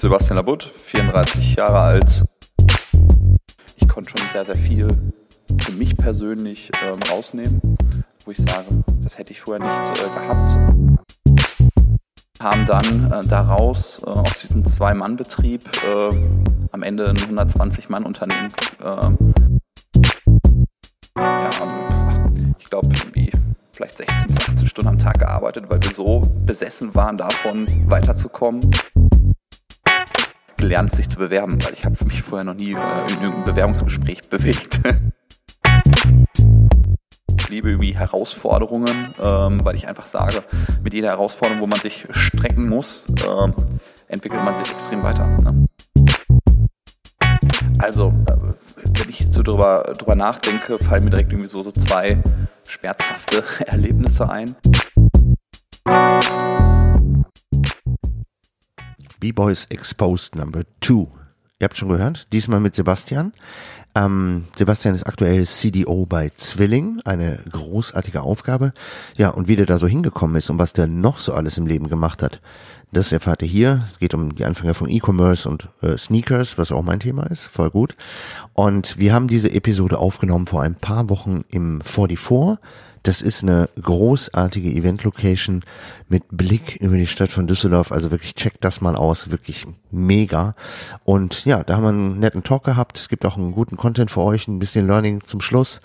Sebastian Labut, 34 Jahre alt. Ich konnte schon sehr, sehr viel für mich persönlich ähm, rausnehmen, wo ich sage, das hätte ich vorher nicht äh, gehabt. Haben dann äh, daraus äh, aus diesem Zwei-Mann-Betrieb äh, am Ende ein 120-Mann-Unternehmen. Äh, ja, ich glaube, irgendwie vielleicht 16 bis 18 Stunden am Tag gearbeitet, weil wir so besessen waren davon, weiterzukommen gelernt, sich zu bewerben, weil ich habe mich vorher noch nie äh, in irgendeinem Bewerbungsgespräch bewegt. ich liebe irgendwie Herausforderungen, ähm, weil ich einfach sage, mit jeder Herausforderung, wo man sich strecken muss, ähm, entwickelt man sich extrem weiter. Ne? Also, äh, wenn ich so drüber, drüber nachdenke, fallen mir direkt irgendwie so, so zwei schmerzhafte Erlebnisse ein. B-Boys Exposed Number 2. Ihr habt schon gehört, diesmal mit Sebastian. Ähm, Sebastian ist aktuell CDO bei Zwilling, eine großartige Aufgabe. Ja, und wie der da so hingekommen ist und was der noch so alles im Leben gemacht hat, das erfahrt ihr hier. Es geht um die Anfänge von E-Commerce und äh, Sneakers, was auch mein Thema ist. Voll gut. Und wir haben diese Episode aufgenommen vor ein paar Wochen im 44 das ist eine großartige Event-Location mit Blick über die Stadt von Düsseldorf. Also wirklich checkt das mal aus, wirklich mega. Und ja, da haben wir einen netten Talk gehabt. Es gibt auch einen guten Content für euch, ein bisschen Learning zum Schluss.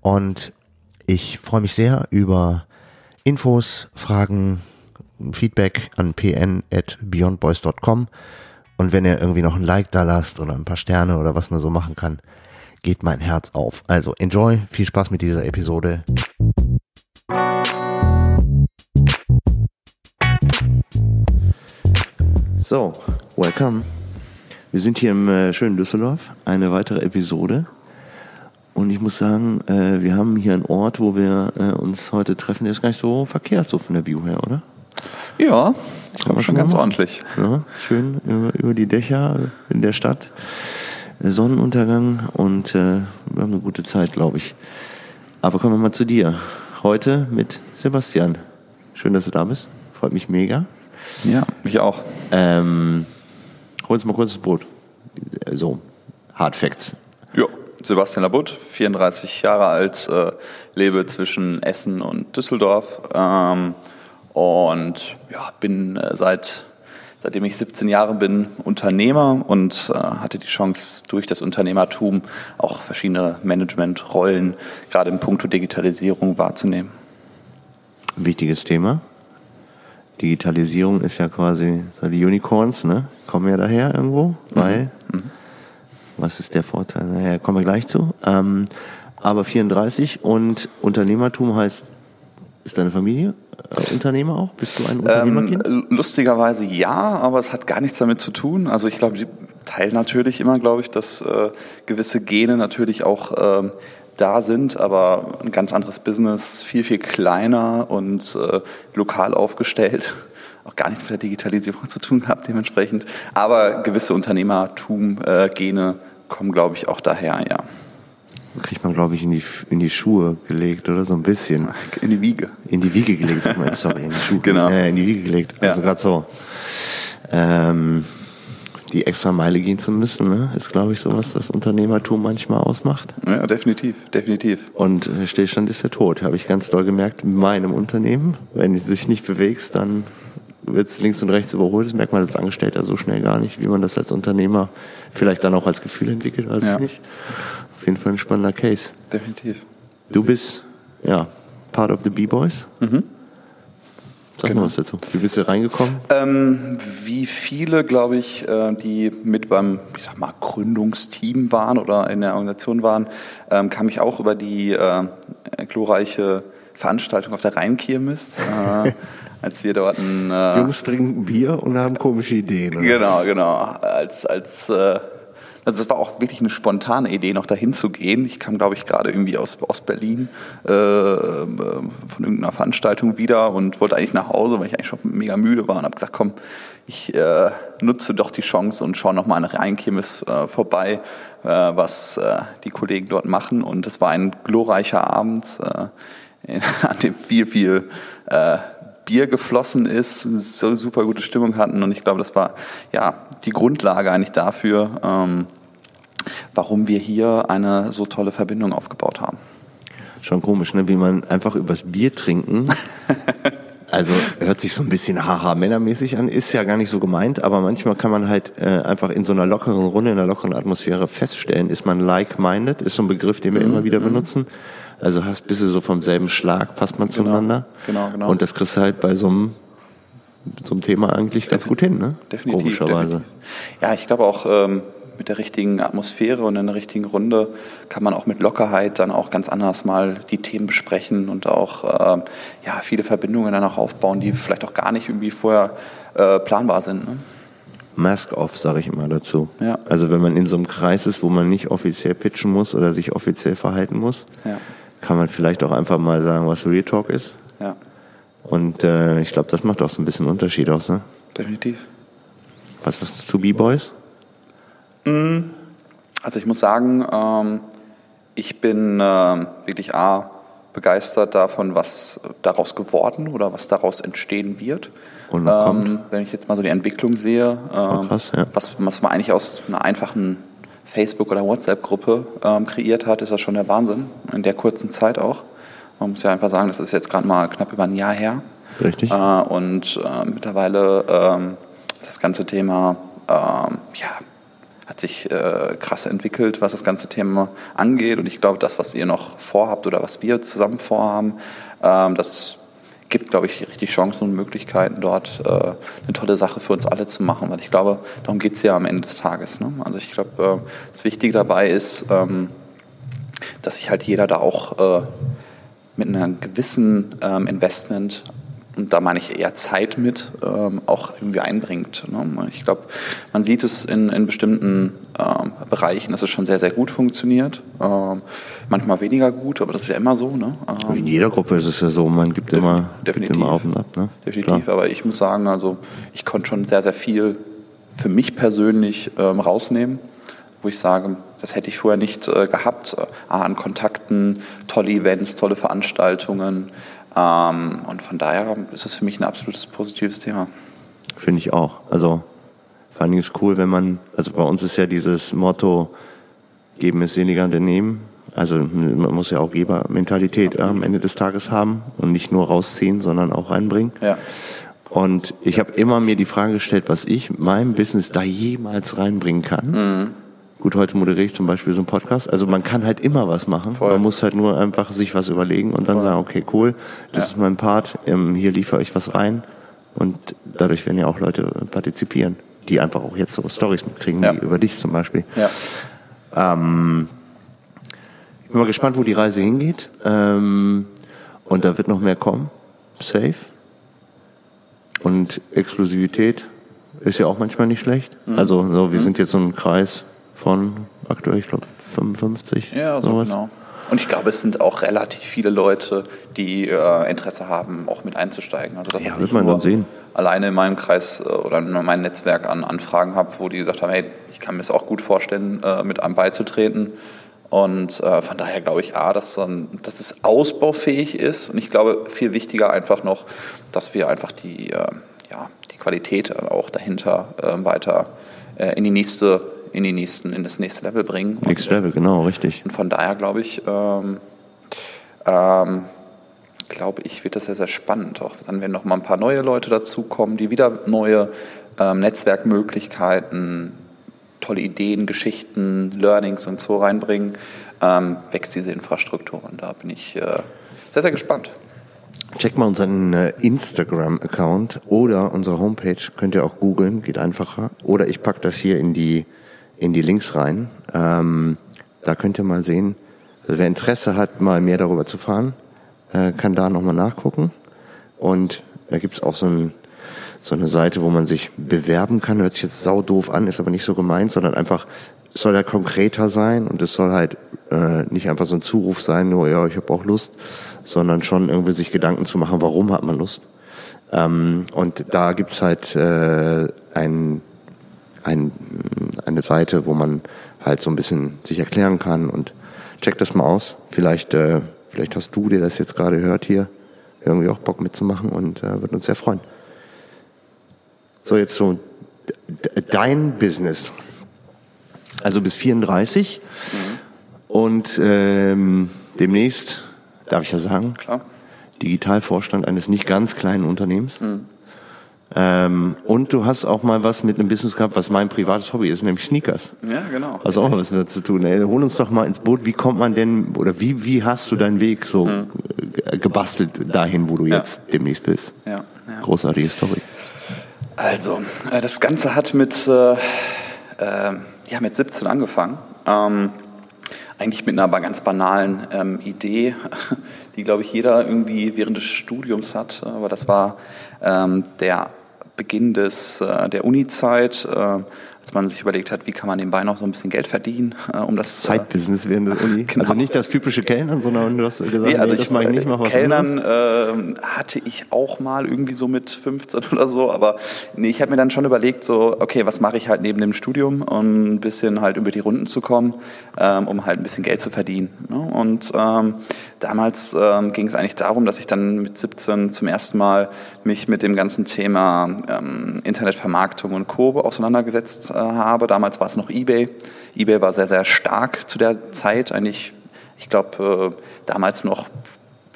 Und ich freue mich sehr über Infos, Fragen, Feedback an pn at beyondboys.com. Und wenn ihr irgendwie noch ein Like da lasst oder ein paar Sterne oder was man so machen kann, geht mein Herz auf. Also enjoy, viel Spaß mit dieser Episode. So, welcome. Wir sind hier im äh, schönen Düsseldorf, eine weitere Episode. Und ich muss sagen, äh, wir haben hier einen Ort, wo wir äh, uns heute treffen, der ist gar nicht so verkehrt, so von der View her, oder? Ja, kann man schon ganz machen. ordentlich. Ja, schön über, über, die Dächer in der Stadt. Sonnenuntergang und äh, wir haben eine gute Zeit, glaube ich. Aber kommen wir mal zu dir. Heute mit Sebastian. Schön, dass du da bist. Freut mich mega. Ja, mich auch. Ähm, hol uns mal kurz das Boot. So, Hard Facts. Ja, Sebastian Labut, 34 Jahre alt, äh, lebe zwischen Essen und Düsseldorf ähm, und ja, bin äh, seit seitdem ich 17 Jahre bin Unternehmer und äh, hatte die Chance durch das Unternehmertum auch verschiedene Managementrollen gerade im Punkto Digitalisierung wahrzunehmen. Wichtiges Thema. Digitalisierung ist ja quasi so die Unicorns, ne? Kommen ja daher irgendwo, mhm. weil mhm. was ist der Vorteil? Naja, kommen wir gleich zu. Ähm, aber 34 und Unternehmertum heißt, ist deine Familie äh, Unternehmer auch? Bist du ein Unternehmerkind? Ähm, lustigerweise ja, aber es hat gar nichts damit zu tun. Also ich glaube, die teilen natürlich immer, glaube ich, dass äh, gewisse Gene natürlich auch äh, da sind, aber ein ganz anderes Business, viel, viel kleiner und äh, lokal aufgestellt. Auch gar nichts mit der Digitalisierung zu tun gehabt dementsprechend. Aber gewisse Unternehmertum-Gene äh, kommen, glaube ich, auch daher, ja. Kriegt man, glaube ich, in die, in die Schuhe gelegt, oder? So ein bisschen. In die Wiege. In die Wiege gelegt, sag mal, sorry, in die Schuhe. Genau. Äh, in die Wiege gelegt. Also ja. gerade so. Ähm, die extra Meile gehen zu müssen, ne? ist, glaube ich, so was das Unternehmertum manchmal ausmacht. Ja, definitiv, definitiv. Und äh, Stillstand ist der Tod, habe ich ganz doll gemerkt in meinem Unternehmen. Wenn du dich nicht bewegst, dann wird es links und rechts überholt. Das merkt man als Angestellter so schnell gar nicht, wie man das als Unternehmer vielleicht dann auch als Gefühl entwickelt, weiß ja. ich nicht. Auf jeden Fall ein spannender Case. Definitiv. Du bist, ja, part of the B-Boys. Mhm. Sag genau. mal was dazu. Wie bist du reingekommen? Ähm, wie viele, glaube ich, äh, die mit beim, ich sag mal, Gründungsteam waren oder in der Organisation waren, ähm, kam ich auch über die äh, glorreiche Veranstaltung auf der Rheinkirmes. Äh, als wir dort ein äh, Jungs trinken Bier und haben komische Ideen. Oder? Genau, genau. Als als äh, also es war auch wirklich eine spontane Idee, noch dahin zu gehen. Ich kam, glaube ich, gerade irgendwie aus, aus Berlin äh, von irgendeiner Veranstaltung wieder und wollte eigentlich nach Hause, weil ich eigentlich schon mega müde war und habe gesagt, komm, ich äh, nutze doch die Chance und schaue nochmal nach Rheinkirmes äh, vorbei, äh, was äh, die Kollegen dort machen. Und es war ein glorreicher Abend, äh, an dem viel, viel äh, Bier geflossen ist, so super gute Stimmung hatten und ich glaube, das war ja die Grundlage eigentlich dafür, ähm, warum wir hier eine so tolle Verbindung aufgebaut haben. Schon komisch, ne? wie man einfach übers Bier trinken Also hört sich so ein bisschen haha männermäßig an, ist ja gar nicht so gemeint, aber manchmal kann man halt äh, einfach in so einer lockeren Runde, in einer lockeren Atmosphäre feststellen, ist man like-minded, ist so ein Begriff, den wir mhm. immer wieder mhm. benutzen. Also hast bist du so vom selben Schlag, passt man genau. zueinander. Genau, genau. Und das kriegst du halt bei so einem so einem Thema eigentlich ganz gut hin, ne? Definitiv. Komischerweise. Definitiv. Ja, ich glaube auch, ähm, mit der richtigen Atmosphäre und in der richtigen Runde kann man auch mit Lockerheit dann auch ganz anders mal die Themen besprechen und auch äh, ja, viele Verbindungen dann auch aufbauen, die vielleicht auch gar nicht irgendwie vorher äh, planbar sind. Ne? Mask off, sage ich immer dazu. Ja. Also wenn man in so einem Kreis ist, wo man nicht offiziell pitchen muss oder sich offiziell verhalten muss, ja. kann man vielleicht auch einfach mal sagen, was Real Talk ist. Ja. Und äh, ich glaube, das macht auch so ein bisschen Unterschied aus. Ne? Definitiv. Was hast du zu B-Boys? Mm. Also ich muss sagen, ähm, ich bin äh, wirklich A, begeistert davon, was daraus geworden oder was daraus entstehen wird. Und ähm, wenn ich jetzt mal so die Entwicklung sehe, ähm, krass, ja. was, was man eigentlich aus einer einfachen Facebook- oder WhatsApp-Gruppe ähm, kreiert hat, ist das schon der Wahnsinn. In der kurzen Zeit auch. Man muss ja einfach sagen, das ist jetzt gerade mal knapp über ein Jahr her. Richtig. Äh, und äh, mittlerweile ähm, ist das ganze Thema ähm, ja, sich äh, krass entwickelt, was das ganze Thema angeht. Und ich glaube, das, was ihr noch vorhabt oder was wir zusammen vorhaben, ähm, das gibt, glaube ich, richtig Chancen und Möglichkeiten, dort äh, eine tolle Sache für uns alle zu machen. Weil ich glaube, darum geht es ja am Ende des Tages. Ne? Also ich glaube, äh, das Wichtige dabei ist, ähm, dass sich halt jeder da auch äh, mit einem gewissen ähm, Investment und da meine ich eher Zeit mit, ähm, auch irgendwie einbringt. Ne? Ich glaube, man sieht es in, in bestimmten ähm, Bereichen, dass es schon sehr, sehr gut funktioniert. Ähm, manchmal weniger gut, aber das ist ja immer so. Ne? Ähm, in jeder Gruppe ist es ja so, man gibt, immer, definitiv, gibt immer auf und ab. Ne? Definitiv, Klar. aber ich muss sagen, also ich konnte schon sehr, sehr viel für mich persönlich ähm, rausnehmen, wo ich sage, das hätte ich vorher nicht äh, gehabt. Äh, an Kontakten, tolle Events, tolle Veranstaltungen, und von daher ist es für mich ein absolutes positives Thema. Finde ich auch. Also vor allem ist cool, wenn man, also bei uns ist ja dieses Motto, geben ist weniger denn nehmen. Also man muss ja auch Gebermentalität äh, am Ende des Tages haben und nicht nur rausziehen, sondern auch einbringen. Ja. Und ich habe immer mir die Frage gestellt, was ich meinem Business da jemals reinbringen kann. Mhm. Gut, heute moderiere ich zum Beispiel so einen Podcast. Also man kann halt immer was machen. Voll. Man muss halt nur einfach sich was überlegen und dann Voll. sagen, okay, cool, das ja. ist mein Part, ähm, hier liefere ich was rein. Und dadurch werden ja auch Leute partizipieren, die einfach auch jetzt so Stories mitkriegen, ja. wie über dich zum Beispiel. Ja. Ähm, ich bin mal gespannt, wo die Reise hingeht. Ähm, und da wird noch mehr kommen. Safe. Und Exklusivität ist ja auch manchmal nicht schlecht. Mhm. Also so, wir mhm. sind jetzt so ein Kreis von aktuell, ich glaube, 55. Ja, so sowas. genau. Und ich glaube, es sind auch relativ viele Leute, die äh, Interesse haben, auch mit einzusteigen. Also das, ja, wird man dann sehen. Alleine in meinem Kreis äh, oder in meinem Netzwerk an Anfragen habe, wo die gesagt haben, hey, ich kann mir es auch gut vorstellen, äh, mit einem beizutreten. Und äh, von daher glaube ich, A, dass, dann, dass es ausbaufähig ist. Und ich glaube, viel wichtiger einfach noch, dass wir einfach die, äh, ja, die Qualität auch dahinter äh, weiter in die nächste in, die nächsten, in das nächste Level bringen. Next Level, genau, richtig. Und von daher glaube ich, ähm, ähm, glaube ich, wird das sehr, sehr spannend. Auch dann werden noch mal ein paar neue Leute dazukommen, die wieder neue ähm, Netzwerkmöglichkeiten, tolle Ideen, Geschichten, Learnings und so reinbringen, ähm, wächst diese Infrastruktur. Und da bin ich äh, sehr, sehr gespannt. Check mal unseren äh, Instagram-Account oder unsere Homepage, könnt ihr auch googeln, geht einfacher. Oder ich packe das hier in die in die Links rein. Ähm, da könnt ihr mal sehen, also wer Interesse hat, mal mehr darüber zu fahren, äh, kann da nochmal nachgucken. Und da gibt's auch so, ein, so eine Seite, wo man sich bewerben kann. Hört sich jetzt sau doof an, ist aber nicht so gemeint, sondern einfach, soll ja konkreter sein und es soll halt äh, nicht einfach so ein Zuruf sein, nur ja, ich habe auch Lust, sondern schon irgendwie sich Gedanken zu machen, warum hat man Lust. Ähm, und da gibt's halt äh, ein ein, eine Seite, wo man halt so ein bisschen sich erklären kann und check das mal aus. Vielleicht, äh, vielleicht hast du dir das jetzt gerade gehört hier irgendwie auch Bock mitzumachen und äh, wird uns sehr freuen. So, jetzt so dein Business. Also bis 34 mhm. und ähm, demnächst, darf ich ja sagen, Klar. Digitalvorstand eines nicht ganz kleinen Unternehmens. Mhm. Ähm, und du hast auch mal was mit einem Business gehabt, was mein privates Hobby ist, nämlich Sneakers. Ja, genau. Hast auch was mit zu tun. Ey. Hol uns doch mal ins Boot. Wie kommt man denn, oder wie, wie hast du deinen Weg so mhm. gebastelt dahin, wo du ja. jetzt demnächst bist? Ja, ja. Großartige Story. Also, äh, das Ganze hat mit, äh, äh, ja, mit 17 angefangen. Ähm, eigentlich mit einer ganz banalen ähm, Idee, die, glaube ich, jeder irgendwie während des Studiums hat. Aber das war ähm, der Beginn des, äh, der Uni-Zeit. Äh, als man sich überlegt hat, wie kann man nebenbei noch so ein bisschen Geld verdienen, äh, um das Zeitbusiness während der Uni. genau. Also nicht das typische Kellnern, sondern du hast gesagt, nee, also nee, das mache ich nicht, mach was Kellnern äh, hatte ich auch mal irgendwie so mit 15 oder so, aber nee, ich habe mir dann schon überlegt, so okay, was mache ich halt neben dem Studium, um ein bisschen halt über die Runden zu kommen, ähm, um halt ein bisschen Geld zu verdienen. Ne? Und ähm, damals ähm, ging es eigentlich darum, dass ich dann mit 17 zum ersten Mal mich mit dem ganzen Thema ähm, Internetvermarktung und Co. auseinandergesetzt äh, habe. Damals war es noch eBay. eBay war sehr, sehr stark zu der Zeit. Eigentlich, ich glaube, äh, damals noch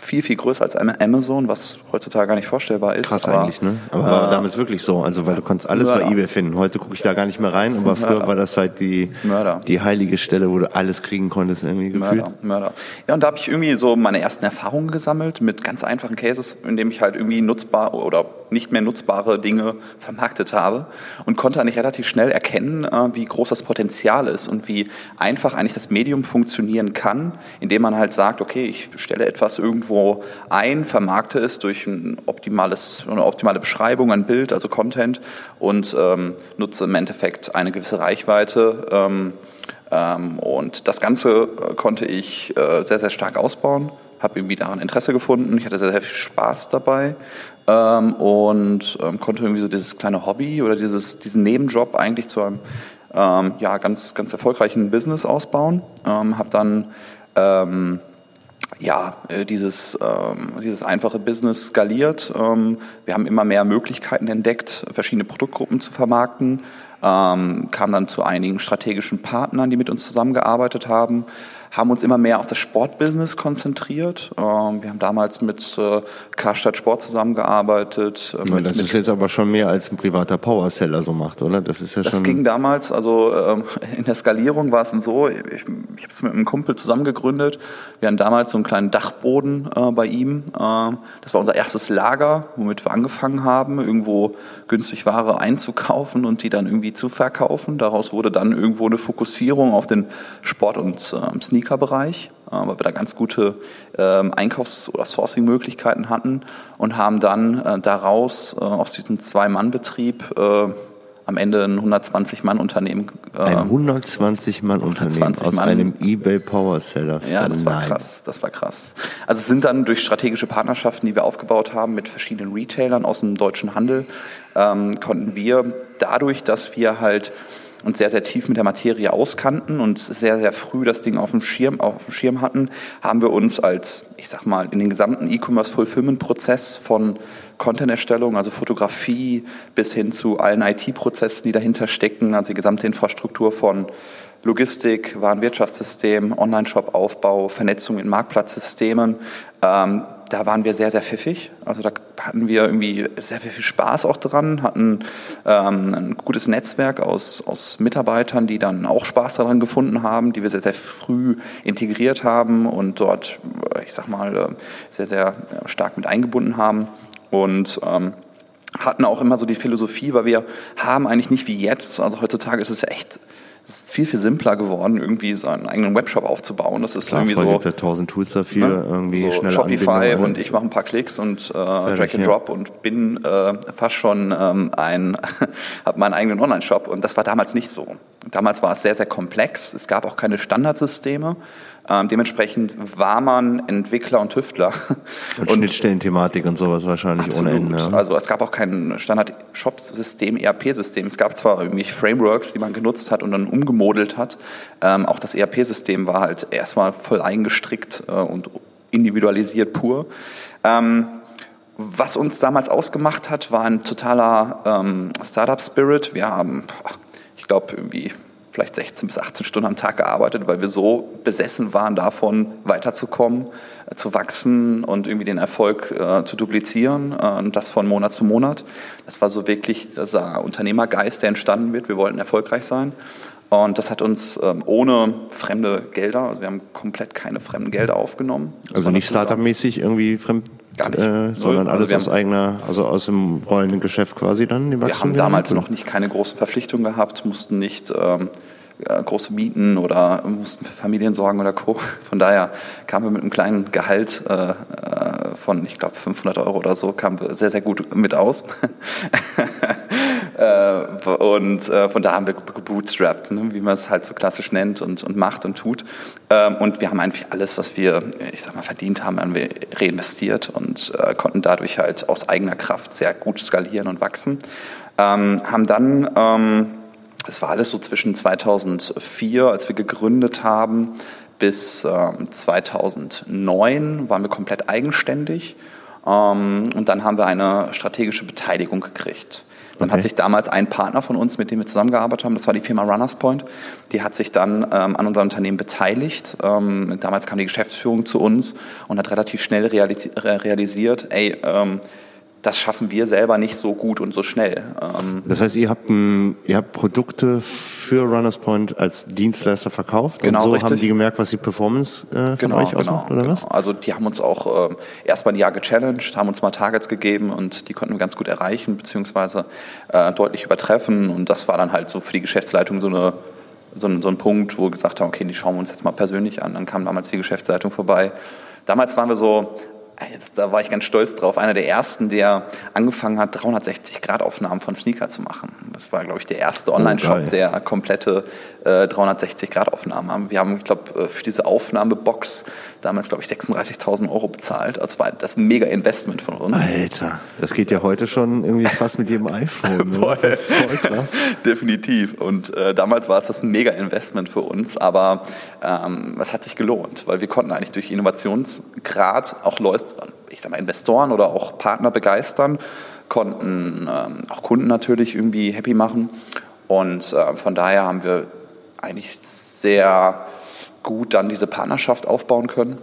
viel, viel größer als Amazon, was heutzutage gar nicht vorstellbar ist. Krass aber, eigentlich, ne? Aber war äh, damals wirklich so, also weil du konntest alles Mörder. bei eBay finden. Heute gucke ich da gar nicht mehr rein, aber früher Mörder. war das halt die, Mörder. die heilige Stelle, wo du alles kriegen konntest irgendwie gefühlt. Mörder, Mörder. Ja, und da habe ich irgendwie so meine ersten Erfahrungen gesammelt mit ganz einfachen Cases, in dem ich halt irgendwie nutzbar oder nicht mehr nutzbare Dinge vermarktet habe und konnte eigentlich relativ schnell erkennen, äh, wie groß das Potenzial ist und wie einfach eigentlich das Medium funktionieren kann, indem man halt sagt, okay, ich stelle etwas irgendwo ein, vermarkte es durch ein optimales, eine optimale Beschreibung, ein Bild, also Content und ähm, nutze im Endeffekt eine gewisse Reichweite. Ähm, ähm, und das Ganze äh, konnte ich äh, sehr, sehr stark ausbauen, habe irgendwie daran Interesse gefunden. Ich hatte sehr, sehr viel Spaß dabei ähm, und ähm, konnte irgendwie so dieses kleine Hobby oder dieses, diesen Nebenjob eigentlich zu einem ähm, ja, ganz, ganz erfolgreichen Business ausbauen. Ähm, habe dann ähm, ja, äh, dieses, ähm, dieses einfache Business skaliert. Ähm, wir haben immer mehr Möglichkeiten entdeckt, verschiedene Produktgruppen zu vermarkten, ähm, kam dann zu einigen strategischen Partnern, die mit uns zusammengearbeitet haben, haben uns immer mehr auf das Sportbusiness konzentriert. Ähm, wir haben damals mit äh, Karstadt Sport zusammengearbeitet. Äh, mit, das ist jetzt aber schon mehr als ein privater Powerseller so macht, oder? Das ist ja das schon. Das ging damals, also ähm, in der Skalierung war es so, ich, ich habe es mit einem Kumpel zusammen gegründet. Wir hatten damals so einen kleinen Dachboden äh, bei ihm. Ähm, das war unser erstes Lager, womit wir angefangen haben, irgendwo günstig Ware einzukaufen und die dann irgendwie zu verkaufen. Daraus wurde dann irgendwo eine Fokussierung auf den Sport- und ähm, Sneaker-Bereich, äh, weil wir da ganz gute ähm, Einkaufs- oder Sourcing-Möglichkeiten hatten und haben dann äh, daraus äh, aus diesem Zwei-Mann-Betrieb am Ende ein 120-Mann-Unternehmen. Äh, ein 120-Mann-Unternehmen aus Mann. einem eBay Power Seller. Ja, das war Nein. krass. Das war krass. Also es sind dann durch strategische Partnerschaften, die wir aufgebaut haben mit verschiedenen Retailern aus dem deutschen Handel, ähm, konnten wir dadurch, dass wir halt uns sehr, sehr tief mit der Materie auskannten und sehr, sehr früh das Ding auf dem Schirm, auf dem Schirm hatten, haben wir uns als, ich sag mal, in den gesamten E-Commerce-Fulfillment-Prozess von Content-Erstellung, also Fotografie, bis hin zu allen IT-Prozessen, die dahinter stecken, also die gesamte Infrastruktur von Logistik, Warenwirtschaftssystem, Online-Shop-Aufbau, Vernetzung in Marktplatzsystemen, ähm, da waren wir sehr, sehr pfiffig. Also da hatten wir irgendwie sehr, viel Spaß auch dran, hatten ähm, ein gutes Netzwerk aus, aus Mitarbeitern, die dann auch Spaß daran gefunden haben, die wir sehr, sehr früh integriert haben und dort, ich sag mal, äh, sehr, sehr stark mit eingebunden haben. Und ähm, hatten auch immer so die Philosophie, weil wir haben eigentlich nicht wie jetzt, also heutzutage ist es echt es ist viel, viel simpler geworden, irgendwie so einen eigenen Webshop aufzubauen. Das ist Klar, irgendwie so. Gibt ja tausend Tools dafür, ne? irgendwie so Shopify und ich mache ein paar Klicks und äh, Drag and Drop ja. und bin äh, fast schon ähm, ein, habe meinen eigenen Online-Shop und das war damals nicht so. Damals war es sehr, sehr komplex. Es gab auch keine Standardsysteme. Ähm, dementsprechend war man Entwickler und Tüftler. Und, und Schnittstellenthematik und sowas wahrscheinlich absolut. ohne Ende. Ja. Also es gab auch kein Standard-Shop-System, ERP-System. Es gab zwar irgendwie Frameworks, die man genutzt hat und dann umgemodelt hat. Ähm, auch das ERP-System war halt erstmal voll eingestrickt äh, und individualisiert pur. Ähm, was uns damals ausgemacht hat, war ein totaler ähm, Startup-Spirit. Wir haben, ich glaube, irgendwie vielleicht 16 bis 18 Stunden am Tag gearbeitet, weil wir so besessen waren davon, weiterzukommen, äh, zu wachsen und irgendwie den Erfolg äh, zu duplizieren äh, und das von Monat zu Monat. Das war so wirklich dieser Unternehmergeist, der entstanden wird. Wir wollten erfolgreich sein. Und das hat uns ähm, ohne fremde Gelder, also wir haben komplett keine fremden Gelder aufgenommen. Also nicht Startup-mäßig irgendwie fremd Gar nicht. Äh, sondern Also alles wir aus eigener, also aus dem rollenden Geschäft quasi dann die Wir haben damals noch nicht keine großen Verpflichtungen gehabt, mussten nicht ähm, äh, große Mieten oder mussten für Familien sorgen oder Co. Von daher kamen wir mit einem kleinen Gehalt äh, äh, von, ich glaube, 500 Euro oder so, kamen wir sehr, sehr gut mit aus. Äh, und äh, von da haben wir gebootstrapped, ne, wie man es halt so klassisch nennt und, und macht und tut. Ähm, und wir haben eigentlich alles, was wir, ich sag mal, verdient haben, haben wir reinvestiert und äh, konnten dadurch halt aus eigener Kraft sehr gut skalieren und wachsen. Ähm, haben dann, ähm, das war alles so zwischen 2004, als wir gegründet haben, bis ähm, 2009 waren wir komplett eigenständig. Und dann haben wir eine strategische Beteiligung gekriegt. Dann Okay. hat sich damals ein Partner von uns, mit dem wir zusammengearbeitet haben, das war die Firma Runners Point, die hat sich dann ähm, an unserem Unternehmen beteiligt. Ähm, damals kam die Geschäftsführung zu uns und hat relativ schnell realisi re- realisiert, ey, ähm, das schaffen wir selber nicht so gut und so schnell. Ähm, Das heißt, ihr habt, ein, ihr habt Produkte für Runners Point als Dienstleister verkauft Genau, und so richtig. haben die gemerkt, was die Performance äh, von euch ausmacht, oder was? Also die haben uns auch ähm, erstmal ein Jahr gechallenged, haben uns mal Targets gegeben und die konnten wir ganz gut erreichen, beziehungsweise äh, deutlich übertreffen. Und das war dann halt so für die Geschäftsleitung so eine so ein, so ein Punkt, wo wir gesagt haben, okay, die schauen wir uns jetzt mal persönlich an. Dann kam damals die Geschäftsleitung vorbei. Damals waren wir so, da war ich ganz stolz drauf, einer der ersten, der angefangen hat, 360-Grad-Aufnahmen von Sneaker zu machen. Das war, glaube ich, der erste Online-Shop, geil. der komplette äh, 360-Grad-Aufnahmen haben. Wir haben, ich glaube, für diese Aufnahmebox damals, glaube ich, 36.000 Euro bezahlt. Das war das mega Investment von uns. Alter, das geht ja heute schon irgendwie fast mit jedem iPhone. Ne? Das ist voll krass. Definitiv. Und äh, damals war es das mega Investment für uns, aber ähm, es hat sich gelohnt, weil wir konnten eigentlich durch Innovationsgrad auch Leute, ich sag mal Investoren oder auch Partner begeistern, konnten ähm, auch Kunden natürlich irgendwie happy machen. Und äh, von daher haben wir eigentlich sehr gut dann diese Partnerschaft aufbauen können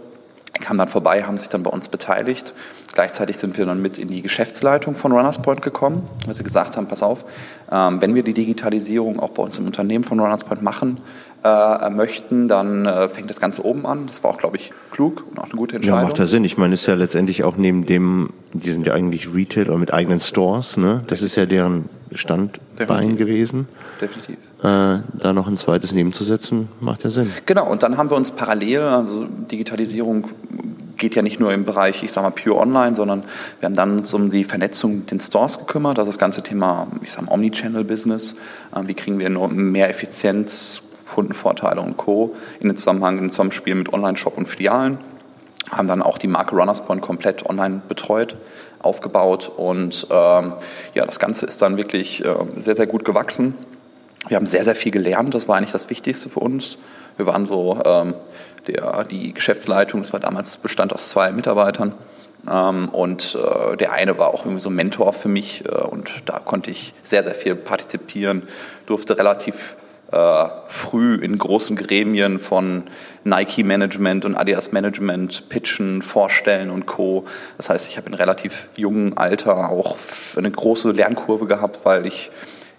kamen dann vorbei, haben sich dann bei uns beteiligt. Gleichzeitig sind wir dann mit in die Geschäftsleitung von Runners Point gekommen, weil sie gesagt haben, pass auf, ähm, wenn wir die Digitalisierung auch bei uns im Unternehmen von Runners Point machen äh, möchten, dann äh, fängt das Ganze oben an. Das war auch, glaube ich, klug und auch eine gute Ja, Entscheidung. macht ja Sinn. Ich meine, ist ja letztendlich auch neben dem, die sind ja eigentlich Retail oder mit eigenen Stores, ne? Das ist ja deren Standbein Definitiv. gewesen. Definitiv. Äh, da noch ein zweites nebenzusetzen, macht ja Sinn. Genau, und dann haben wir uns parallel, also Digitalisierung geht ja nicht nur im Bereich, ich sag mal, pure online, sondern wir haben dann uns um die Vernetzung mit den Stores gekümmert, also das ganze Thema, ich sag mal, Omnichannel-Business, äh, wie kriegen wir nur mehr Effizienz, Kundenvorteile und Co. in den Zusammenhang, im Zusammenspiel mit Online-Shop und Filialen haben dann auch die Marke Runners Point komplett online betreut, aufgebaut und ähm, ja, das Ganze ist dann wirklich äh, sehr, sehr gut gewachsen. Wir haben sehr, sehr viel gelernt, das war eigentlich das Wichtigste für uns. Wir waren so, ähm, der, die Geschäftsleitung, das war damals bestand aus zwei Mitarbeitern ähm, und äh, der eine war auch irgendwie so ein Mentor für mich äh, und da konnte ich sehr, sehr viel partizipieren, durfte relativ äh, früh in großen Gremien von Nike Management und Adidas Management pitchen, vorstellen und Co. Das heißt, ich habe in relativ jungen Alter auch eine große Lernkurve gehabt, weil ich,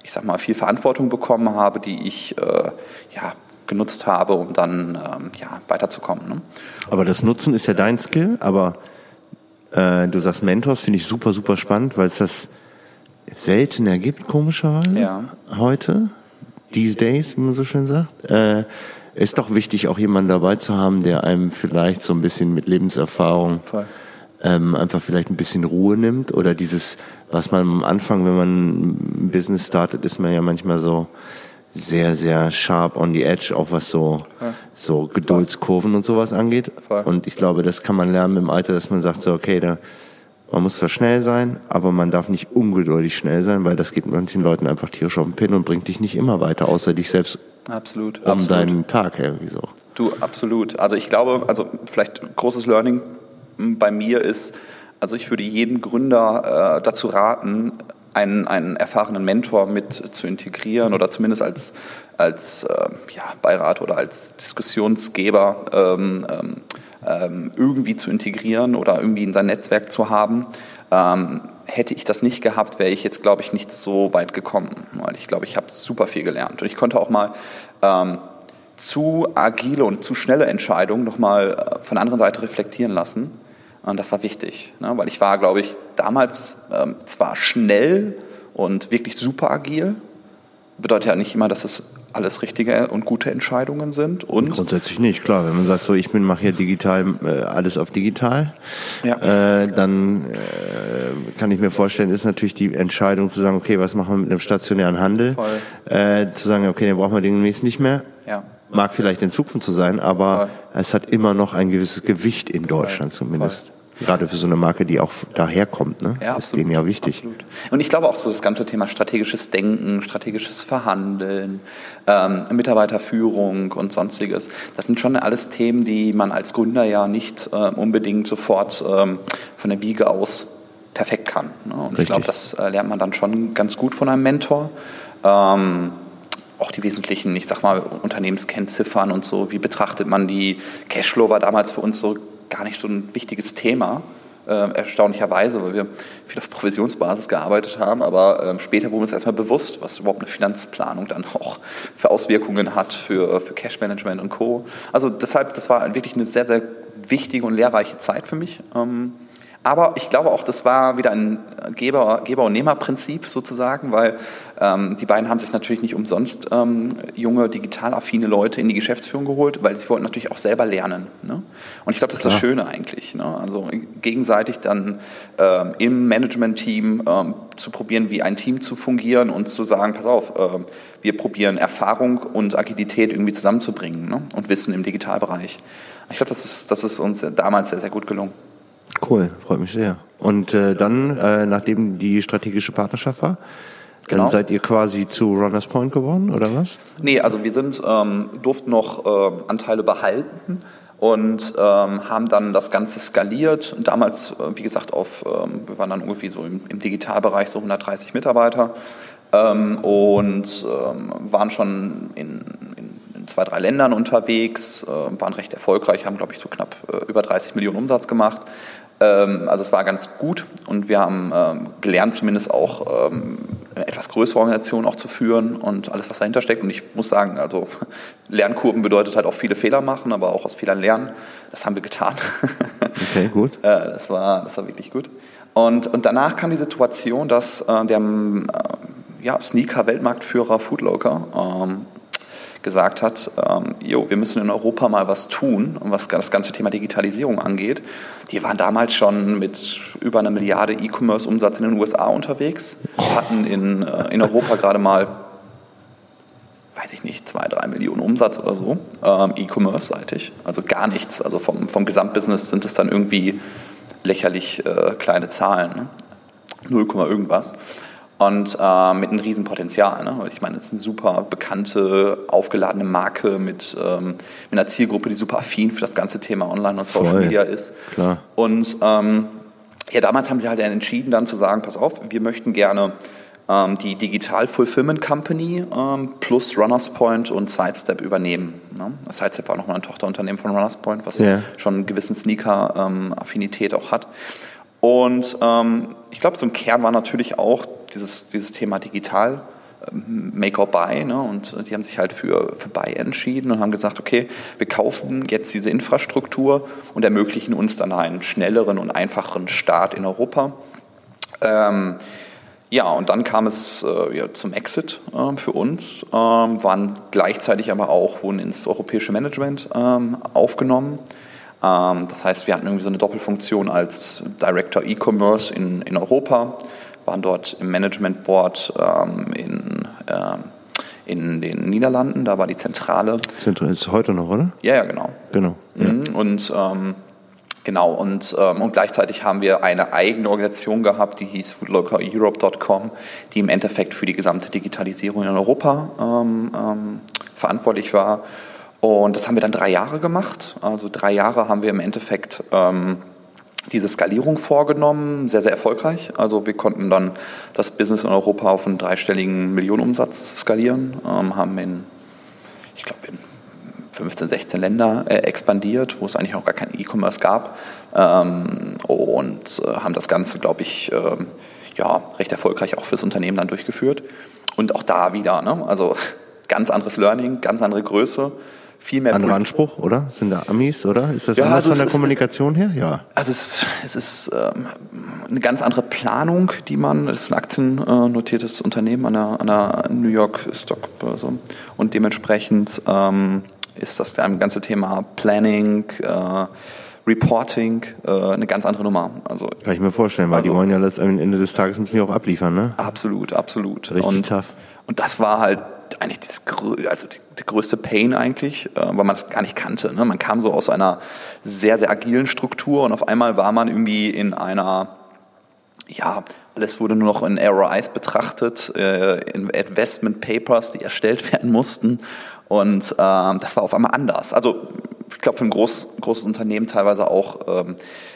ich sag mal, viel Verantwortung bekommen habe, die ich äh, ja, genutzt habe, um dann ähm, ja, weiterzukommen. Ne? Aber das Nutzen ist ja dein Skill, aber äh, du sagst Mentors, finde ich super, super spannend, weil es das seltener gibt, komischerweise, Ja. heute, these days, wie man so schön sagt. Äh, ist doch wichtig, auch jemanden dabei zu haben, der einem vielleicht so ein bisschen mit Lebenserfahrung ähm, einfach vielleicht ein bisschen Ruhe nimmt oder dieses, was man am Anfang, wenn man ein Business startet, ist man ja manchmal so sehr, sehr sharp on the edge, auch was so, so Geduldskurven und sowas angeht. Voll. Und ich glaube, das kann man lernen im Alter, dass man sagt so, okay, da, man muss zwar schnell sein, aber man darf nicht ungeduldig schnell sein, weil das gibt manchen Leuten einfach tierisch auf den Pin und bringt dich nicht immer weiter, außer dich selbst Absolut. um absolut. deinen Tag irgendwie so. Du, absolut. Also ich glaube, also vielleicht großes Learning bei mir ist, Also ich würde jedem Gründer äh, dazu raten, einen, einen erfahrenen Mentor mit zu integrieren oder zumindest als, als äh, ja, Beirat oder als Diskussionsgeber ähm, ähm, irgendwie zu integrieren oder irgendwie in sein Netzwerk zu haben. Ähm, hätte ich das nicht gehabt, wäre ich jetzt, glaube ich, nicht so weit gekommen, weil ich glaube, ich habe super viel gelernt. Und ich konnte auch mal ähm, zu agile und zu schnelle Entscheidungen nochmal äh, von der anderen Seite reflektieren lassen. Und das war wichtig, ne? weil ich war, glaube ich, damals ähm, zwar schnell und wirklich super agil, bedeutet ja nicht immer, dass es alles richtige und gute Entscheidungen sind. Und Grundsätzlich nicht, klar. Wenn man sagt, so ich bin mache hier digital äh, alles auf digital, ja. äh, dann äh, kann ich mir vorstellen, ist natürlich die Entscheidung zu sagen, okay, was machen wir mit einem stationären Handel? Äh, zu sagen, okay, den brauchen wir demnächst nicht mehr. Ja. Mag vielleicht in Zukunft zu sein, aber Voll. es hat immer noch ein gewisses Gewicht in Deutschland Voll. zumindest. Voll. Gerade für so eine Marke, die auch daherkommt, ne? Ja, ist denen ja wichtig. Absolut. Und ich glaube auch so das ganze Thema strategisches Denken, strategisches Verhandeln, ähm, Mitarbeiterführung und sonstiges, das sind schon alles Themen, die man als Gründer ja nicht äh, unbedingt sofort ähm, von der Wiege aus perfekt kann. Ne? Und Richtig. ich glaube, das äh, lernt man dann schon ganz gut von einem Mentor. Ähm, auch die wesentlichen, ich sag mal, Unternehmenskennziffern und so, wie betrachtet man die? Cashflow war damals für uns so gar nicht so ein wichtiges Thema. Äh, erstaunlicherweise, weil wir viel auf Provisionsbasis gearbeitet haben, aber äh, später wurden wir uns erstmal bewusst, was überhaupt eine Finanzplanung dann auch für Auswirkungen hat für, für Cashmanagement und Co. Also deshalb, das war wirklich eine sehr, sehr wichtige und lehrreiche Zeit für mich. Ähm, aber ich glaube auch, das war wieder ein Geber-, Geber und Nehmer-Prinzip sozusagen, weil ähm, die beiden haben sich natürlich nicht umsonst ähm, junge, digital affine Leute in die Geschäftsführung geholt, weil sie wollten natürlich auch selber lernen. Ne? Und ich glaube, das ist Klar. das Schöne eigentlich. Ne? Also gegenseitig dann ähm, im Management-Team ähm, zu probieren, wie ein Team zu fungieren und zu sagen, pass auf, äh, wir probieren Erfahrung und Agilität irgendwie zusammenzubringen ne? und Wissen im Digitalbereich. Ich glaube, das ist, das ist uns damals sehr, sehr gut gelungen. Cool, freut mich sehr. Und äh, dann, äh, nachdem die strategische Partnerschaft war, Genau. Dann seid ihr quasi zu Runners Point geworden, oder was? Nee, also wir sind, ähm, durften noch äh, Anteile behalten und ähm, haben dann das Ganze skaliert. Und damals, äh, wie gesagt, auf, ähm, wir waren dann ungefähr so im, im Digitalbereich so 130 Mitarbeiter ähm, und ähm, waren schon in, in, in, zwei, drei Ländern unterwegs, äh, waren recht erfolgreich, haben, glaube ich, so knapp äh, über 30 Millionen Umsatz gemacht ähm, also es war ganz gut und wir haben ähm, gelernt, zumindest auch ähm, eine etwas größere Organisation auch zu führen und alles, was dahinter steckt. Und ich muss sagen, also Lernkurven bedeutet halt auch viele Fehler machen, aber auch aus Fehlern lernen. Das haben wir getan. Okay, gut. Äh, das, war, das war wirklich gut. Und, und danach kam die Situation, dass äh, der äh, ja, Sneaker-Weltmarktführer Foodlocker ähm, gesagt hat, ähm, jo, wir müssen in Europa mal was tun, was das ganze Thema Digitalisierung angeht. Die waren damals schon mit über einer Milliarde E-Commerce-Umsatz in den USA unterwegs, hatten in, äh, in Europa gerade mal weiß ich nicht, zwei, drei Millionen Umsatz oder so, ähm, E-Commerce-seitig. Also gar nichts. Also vom, vom Gesamtbusiness sind es dann irgendwie lächerlich äh, kleine Zahlen. Ne? 0, irgendwas und äh, mit einem riesen Potenzial. Ne? Ich meine, es ist eine super bekannte, aufgeladene Marke mit, ähm, mit einer Zielgruppe, die super affin für das ganze Thema Online und Social Voll. Media ist. Klar. Und ähm, ja, damals haben sie halt entschieden, dann zu sagen, pass auf, wir möchten gerne ähm, die Digital Fulfillment Company ähm, plus Runners Point und Sidestep übernehmen. Ne? Sidestep war nochmal ein Tochterunternehmen von Runners Point, was ja. schon einen gewissen Sneaker-Affinität auch hat. Und ähm, ich glaube, so im Kern war natürlich auch dieses, dieses Thema digital, ähm, Make or Buy. Ne? Und die haben sich halt für, für Buy entschieden und haben gesagt, okay, wir kaufen jetzt diese Infrastruktur und ermöglichen uns dann einen schnelleren und einfacheren Start in Europa. Ähm, ja, und dann kam es äh, ja, zum Exit äh, für uns, ähm, waren gleichzeitig aber auch, wurden ins europäische Management ähm, aufgenommen ähm, das heißt, wir hatten irgendwie so eine Doppelfunktion als Director E-Commerce in, in Europa, waren dort im Management Board ähm, in, äh, in den Niederlanden, da war die Zentrale. Zentral ist heute noch, oder? Ja, ja, genau. Genau. Ja. Mhm, und ähm, Genau, und, ähm, und gleichzeitig haben wir eine eigene Organisation gehabt, die hieß foodlockereurope.com, die im Endeffekt für die gesamte Digitalisierung in Europa ähm, ähm, verantwortlich war. Und das haben wir dann drei Jahre gemacht. Also drei Jahre haben wir im Endeffekt ähm, diese Skalierung vorgenommen, sehr, sehr erfolgreich. Also wir konnten dann das Business in Europa auf einen dreistelligen Millionenumsatz skalieren, ähm, haben in, ich glaube, in 15, 16 Länder äh, expandiert, wo es eigentlich auch gar kein E-Commerce gab ähm, und äh, haben das Ganze, glaube ich, äh, ja, recht erfolgreich auch fürs Unternehmen dann durchgeführt. Und auch da wieder, ne? also ganz anderes Learning, ganz andere Größe viel mehr. Anderer Anspruch, oder? Sind da Amis, oder? Ist das ja, anders also von der Kommunikation her? Ja. Also es, es ist ähm, eine ganz andere Planung, die man, das ist ein aktiennotiertes Unternehmen an der, an der New York Stockbörse und dementsprechend ähm, ist das ganze Thema Planning, äh, Reporting äh, eine ganz andere Nummer. Also, Kann ich mir vorstellen, weil also, die wollen ja letztendlich am Ende des Tages müssen die auch abliefern, ne? Absolut, absolut. Richtig und, tough. Und das war halt eigentlich das, also der größte Pain eigentlich, äh, weil man das gar nicht kannte. Ne? Man kam so aus einer sehr, sehr agilen Struktur und auf einmal war man irgendwie in einer, ja, alles wurde nur noch in ROIs betrachtet, äh, in Investment Papers, die erstellt werden mussten. Und äh, das war auf einmal anders. Also ich glaube, für ein groß, großes Unternehmen teilweise auch ähm,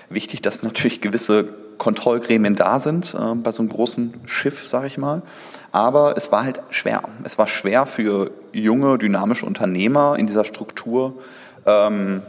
wichtig, dass natürlich gewisse Kontrollgremien da sind, äh, bei so einem großen Schiff, sage ich mal. Aber es war halt schwer. Es war schwer für junge, dynamische Unternehmer in dieser Struktur ähm,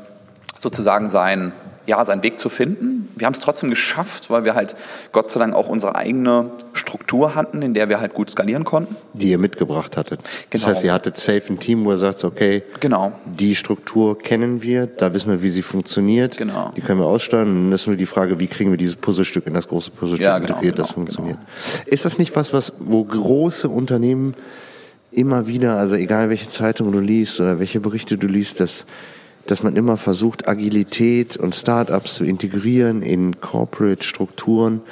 sozusagen sein, ja, seinen Weg zu finden. Wir haben es trotzdem geschafft, weil wir halt Gott sei Dank auch unsere eigene Struktur hatten, in der wir halt gut skalieren konnten. Die ihr mitgebracht hattet. Genau. Das heißt, ihr hattet safe ein Team, wo ihr sagt, okay, genau. die Struktur kennen wir, da wissen wir, wie sie funktioniert, genau. die können wir aussteuern. Und dann ist nur die Frage, wie kriegen wir dieses Puzzlestück in das große Puzzlestück ja, genau, integriert, das genau, funktioniert. genau. Ist das nicht was, was, wo große Unternehmen immer wieder, also egal welche Zeitung du liest oder welche Berichte du liest, dass dass man immer versucht, Agilität und Startups zu integrieren in Corporate-Strukturen.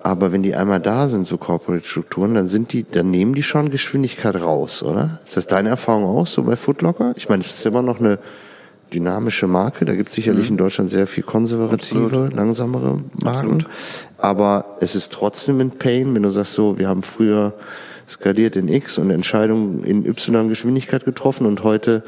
Aber wenn die einmal da sind, so Corporate-Strukturen, dann sind die, dann nehmen die schon Geschwindigkeit raus, oder? Ist das deine Erfahrung auch so bei Footlocker? Ich meine, es ist immer noch eine dynamische Marke. Da gibt es sicherlich mhm. in Deutschland sehr viel konservative, Absolut. langsamere Marken. Absolut. Aber es ist trotzdem ein Pain, wenn du sagst so, wir haben früher skaliert in X und Entscheidungen in Y Geschwindigkeit getroffen und heute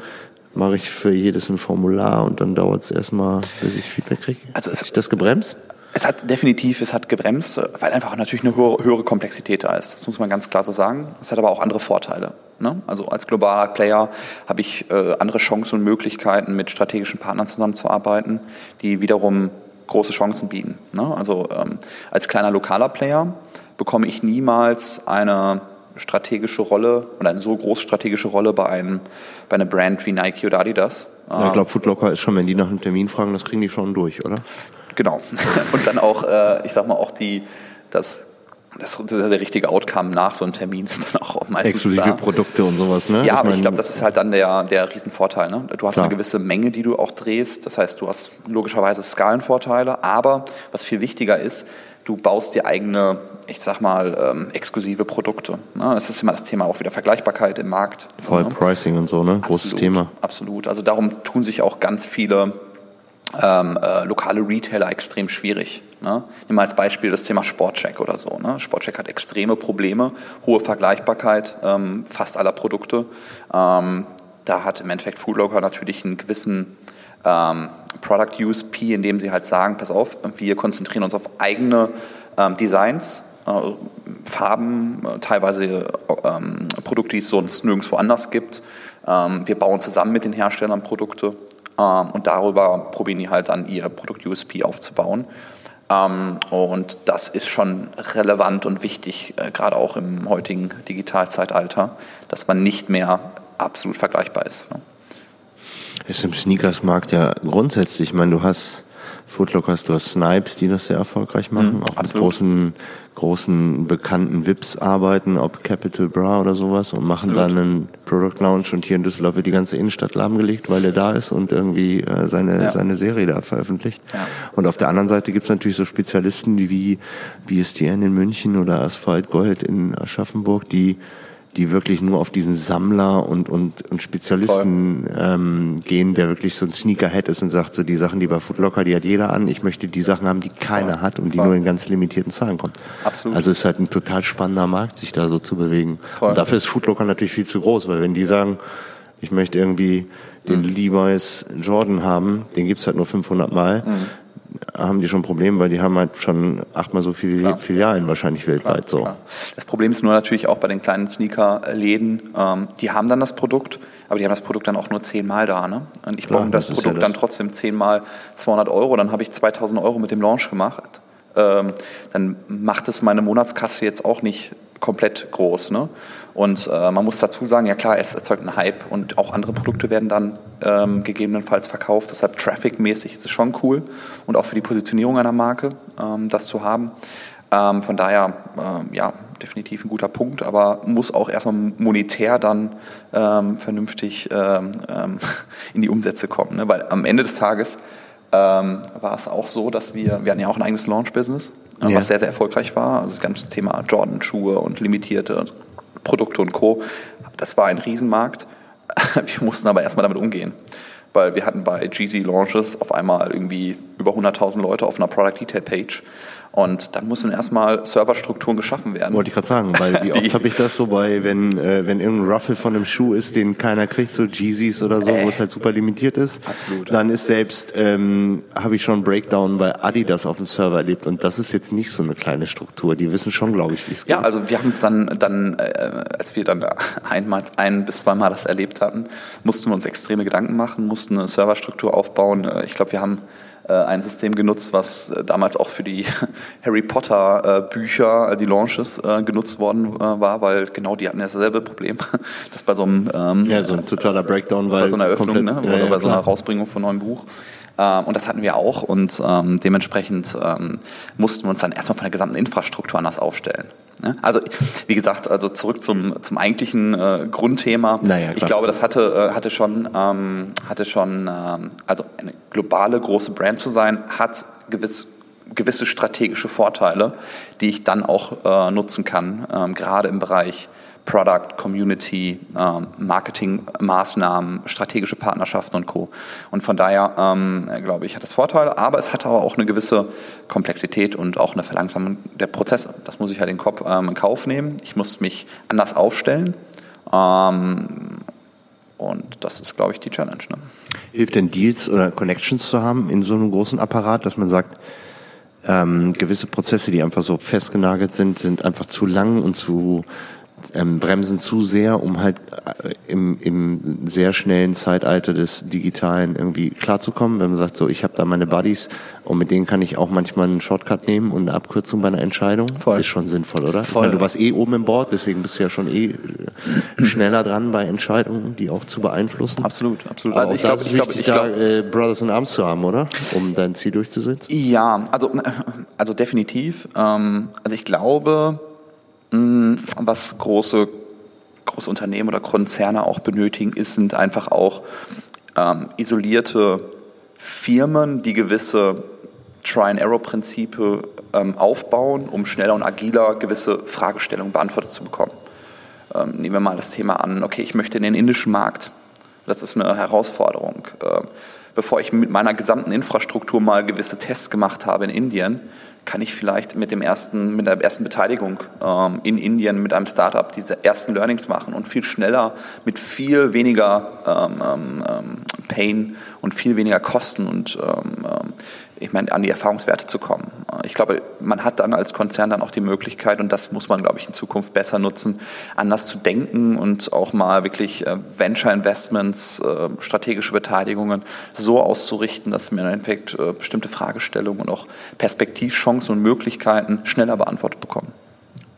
mache ich für jedes ein Formular und dann dauert es erstmal, bis ich Feedback kriege. Also ist das gebremst? Es hat definitiv, es hat gebremst, weil einfach natürlich eine höhere, höhere Komplexität da ist. Das muss man ganz klar so sagen. Es hat aber auch andere Vorteile. Ne? Also als globaler Player habe ich äh, andere Chancen und Möglichkeiten, mit strategischen Partnern zusammenzuarbeiten, die wiederum große Chancen bieten. Ne? Also ähm, als kleiner lokaler Player bekomme ich niemals eine strategische Rolle oder eine so große strategische Rolle bei einem bei einer Brand wie Nike oder Adidas. Ja, ich glaube, Footlocker ist schon, wenn die nach einem Termin fragen, das kriegen die schon durch, oder? Genau. Und dann auch, äh, ich sag mal, auch die, das das, der richtige Outcome nach so einem Termin ist dann auch meistens Exklusive da. Produkte und sowas, ne? Ja, ich aber ich glaube, das ist halt dann der, der Riesenvorteil. Ne? Du hast Klar. eine gewisse Menge, die du auch drehst. Das heißt, du hast logischerweise Skalenvorteile. Aber was viel wichtiger ist, du baust dir eigene, ich sag mal, ähm, exklusive Produkte. Ne? Das ist immer das Thema auch wieder Vergleichbarkeit im Markt. Voll ne? Pricing und so, ne? Großes absolut, Thema. Absolut. Also darum tun sich auch ganz viele ähm, äh, lokale Retailer extrem schwierig. Ne? Nimm mal als Beispiel das Thema Sportcheck oder so. Ne? Sportcheck hat extreme Probleme, hohe Vergleichbarkeit ähm, fast aller Produkte. Ähm, da hat im Endeffekt Foodlocker natürlich einen gewissen ähm, Product USP, indem sie halt sagen, pass auf, wir konzentrieren uns auf eigene ähm, Designs, äh, Farben, äh, teilweise ähm, Produkte, die es sonst nirgendwo anders gibt. Ähm, wir bauen zusammen mit den Herstellern Produkte ähm, und darüber probieren die halt dann ihr Produkt USP aufzubauen. Ähm, und das ist schon relevant und wichtig, äh, gerade auch im heutigen Digitalzeitalter, dass man nicht mehr absolut vergleichbar ist. Ne? Ist im Sneakers-Markt ja grundsätzlich, ich meine, du hast Footlockers, du hast Snipes, die das sehr erfolgreich machen, mhm, auch absolut. mit großen, großen bekannten VIPs arbeiten, ob Capital Bra oder sowas und machen absolut. dann einen Product Launch und hier in Düsseldorf wird die ganze Innenstadt lahmgelegt, weil er da ist und irgendwie äh, seine, ja. seine Serie da veröffentlicht. Ja. Und auf der anderen Seite gibt's natürlich so Spezialisten wie BSTN in München oder Asphalt Gold in Aschaffenburg, die die wirklich nur auf diesen Sammler und, und, und Spezialisten ähm, gehen, der wirklich so ein Sneakerhead ist und sagt, so die Sachen, die bei Footlocker, die hat jeder an. Ich möchte die Sachen haben, die keiner hat und die Voll. nur in ganz limitierten Zahlen kommen. Absolut. Also es ist halt ein total spannender Markt, sich da so zu bewegen. Voll. Und dafür ist Footlocker natürlich viel zu groß, weil wenn die sagen, ich möchte irgendwie den mhm. Levi's Jordan haben, den gibt's halt nur 500 Mal, mhm haben die schon ein Problem, weil die haben halt schon achtmal so viele Ja. Filialen wahrscheinlich weltweit. so. Ja. Das Problem ist nur natürlich auch bei den kleinen Sneaker-Läden, ähm, die haben dann das Produkt, aber die haben das Produkt dann auch nur zehnmal da. Ne? Und ich Klar, brauche das, das Produkt ja das. dann trotzdem zehnmal 200 Euro, dann habe ich 2000 Euro mit dem Launch gemacht. Ähm, dann macht es meine Monatskasse jetzt auch nicht komplett groß. Ne? Und äh, man muss dazu sagen, ja klar, es erzeugt einen Hype und auch andere Produkte werden dann ähm, gegebenenfalls verkauft. Deshalb traffic-mäßig ist es schon cool und auch für die Positionierung einer Marke, ähm, das zu haben. Ähm, von daher, ähm, ja, definitiv ein guter Punkt, aber muss auch erstmal monetär dann ähm, vernünftig ähm, ähm, in die Umsätze kommen. Ne? Weil am Ende des Tages ähm, war es auch so, dass wir, wir hatten ja auch ein eigenes Launch-Business, äh, Ja. was sehr, sehr erfolgreich war. Also das ganze Thema Jordan-Schuhe und limitierte Produkte und Co. Das war ein Riesenmarkt. Wir mussten aber erstmal damit umgehen. Weil wir hatten bei Jeezy Launches auf einmal irgendwie über 100.000 Leute auf einer Product Detail Page. Und dann mussten erstmal Serverstrukturen geschaffen werden. Wollte ich gerade sagen, weil wie oft habe ich das so bei, wenn, äh, wenn irgendein Ruffle von einem Schuh ist, den keiner kriegt, so Jeezys oder so, wo es halt super limitiert ist. Absolut. Dann ist selbst, ähm, habe ich schon einen Breakdown bei Adidas auf dem Server erlebt und das ist jetzt nicht so eine kleine Struktur. Die wissen schon, glaube ich, wie es geht. Ja, also wir haben es dann, dann äh, als wir dann einmal, ein bis zweimal das erlebt hatten, mussten wir uns extreme Gedanken machen, mussten eine Serverstruktur aufbauen. Äh, Ich glaube, wir haben äh, ein System genutzt, was äh, damals auch für die Harry Potter äh, Bücher, äh, die Launches äh, genutzt worden äh, war, weil genau die hatten ja dasselbe Problem, dass bei so einem ähm, ja, so ein totaler Breakdown, bei so einer Eröffnung, komplett- ne? ja, oder ja, bei so einer. Rausbringung von einem neuen Buch. Ähm, und das hatten wir auch und ähm, dementsprechend ähm, mussten wir uns dann erstmal von der gesamten Infrastruktur anders aufstellen. Ne? Also wie gesagt, also zurück zum, zum eigentlichen äh, Grundthema. Naja, ich glaube, das hatte, äh, hatte schon, ähm, hatte schon ähm, also eine globale große Brand zu sein, hat gewiss gewisse strategische Vorteile, die ich dann auch äh, nutzen kann, ähm, gerade im Bereich Product, Community, ähm, Marketingmaßnahmen, strategische Partnerschaften und Co. Und von daher ähm, glaube ich, hat es Vorteile, aber es hat aber auch eine gewisse Komplexität und auch eine Verlangsamung der Prozesse. Das muss ich halt in, Kopf, ähm, in Kauf nehmen. Ich muss mich anders aufstellen. Ähm, und das ist, glaube ich, die Challenge. Ne? Hilft denn Deals oder Connections zu haben in so einem großen Apparat, dass man sagt, ähm, gewisse Prozesse, die einfach so festgenagelt sind, sind einfach zu lang und zu ähm, bremsen zu sehr, um halt äh, im, im sehr schnellen Zeitalter des Digitalen irgendwie klarzukommen. Wenn man sagt, so ich habe da meine Buddies und mit denen kann ich auch manchmal einen Shortcut nehmen und eine Abkürzung bei einer Entscheidung. Voll. Ist schon sinnvoll, oder? Voll. Meine, du warst eh oben im Board, deswegen bist du ja schon eh äh, schneller dran bei Entscheidungen, die auch zu beeinflussen. Absolut, absolut. Aber Also ich glaube, ich glaube, wichtig, ich da glaube, äh, Brothers in Arms zu haben, oder? Um dein Ziel durchzusetzen. Ja, also, also definitiv. Ähm, also ich glaube, was große, große Unternehmen oder Konzerne auch benötigen, ist, sind einfach auch ähm, isolierte Firmen, die gewisse Try-and-Error-Prinzipe ähm, aufbauen, um schneller und agiler gewisse Fragestellungen beantwortet zu bekommen. Ähm, nehmen wir mal das Thema an, okay, ich möchte in den indischen Markt. Das ist eine Herausforderung. Bevor ich mit meiner gesamten Infrastruktur mal gewisse Tests gemacht habe in Indien, kann ich vielleicht mit dem ersten, mit der ersten Beteiligung ähm, in Indien mit einem Startup diese ersten Learnings machen und viel schneller mit viel weniger ähm, ähm, ähm, Pain und viel weniger Kosten und ähm, ähm, ich meine, an die Erfahrungswerte zu kommen. Ich glaube, man hat dann als Konzern dann auch die Möglichkeit, und das muss man, glaube ich, in Zukunft besser nutzen, anders zu denken und auch mal wirklich äh, Venture Investments, äh, strategische Beteiligungen so auszurichten, dass wir im Endeffekt äh, bestimmte Fragestellungen und auch Perspektivchancen und Möglichkeiten schneller beantwortet bekommen.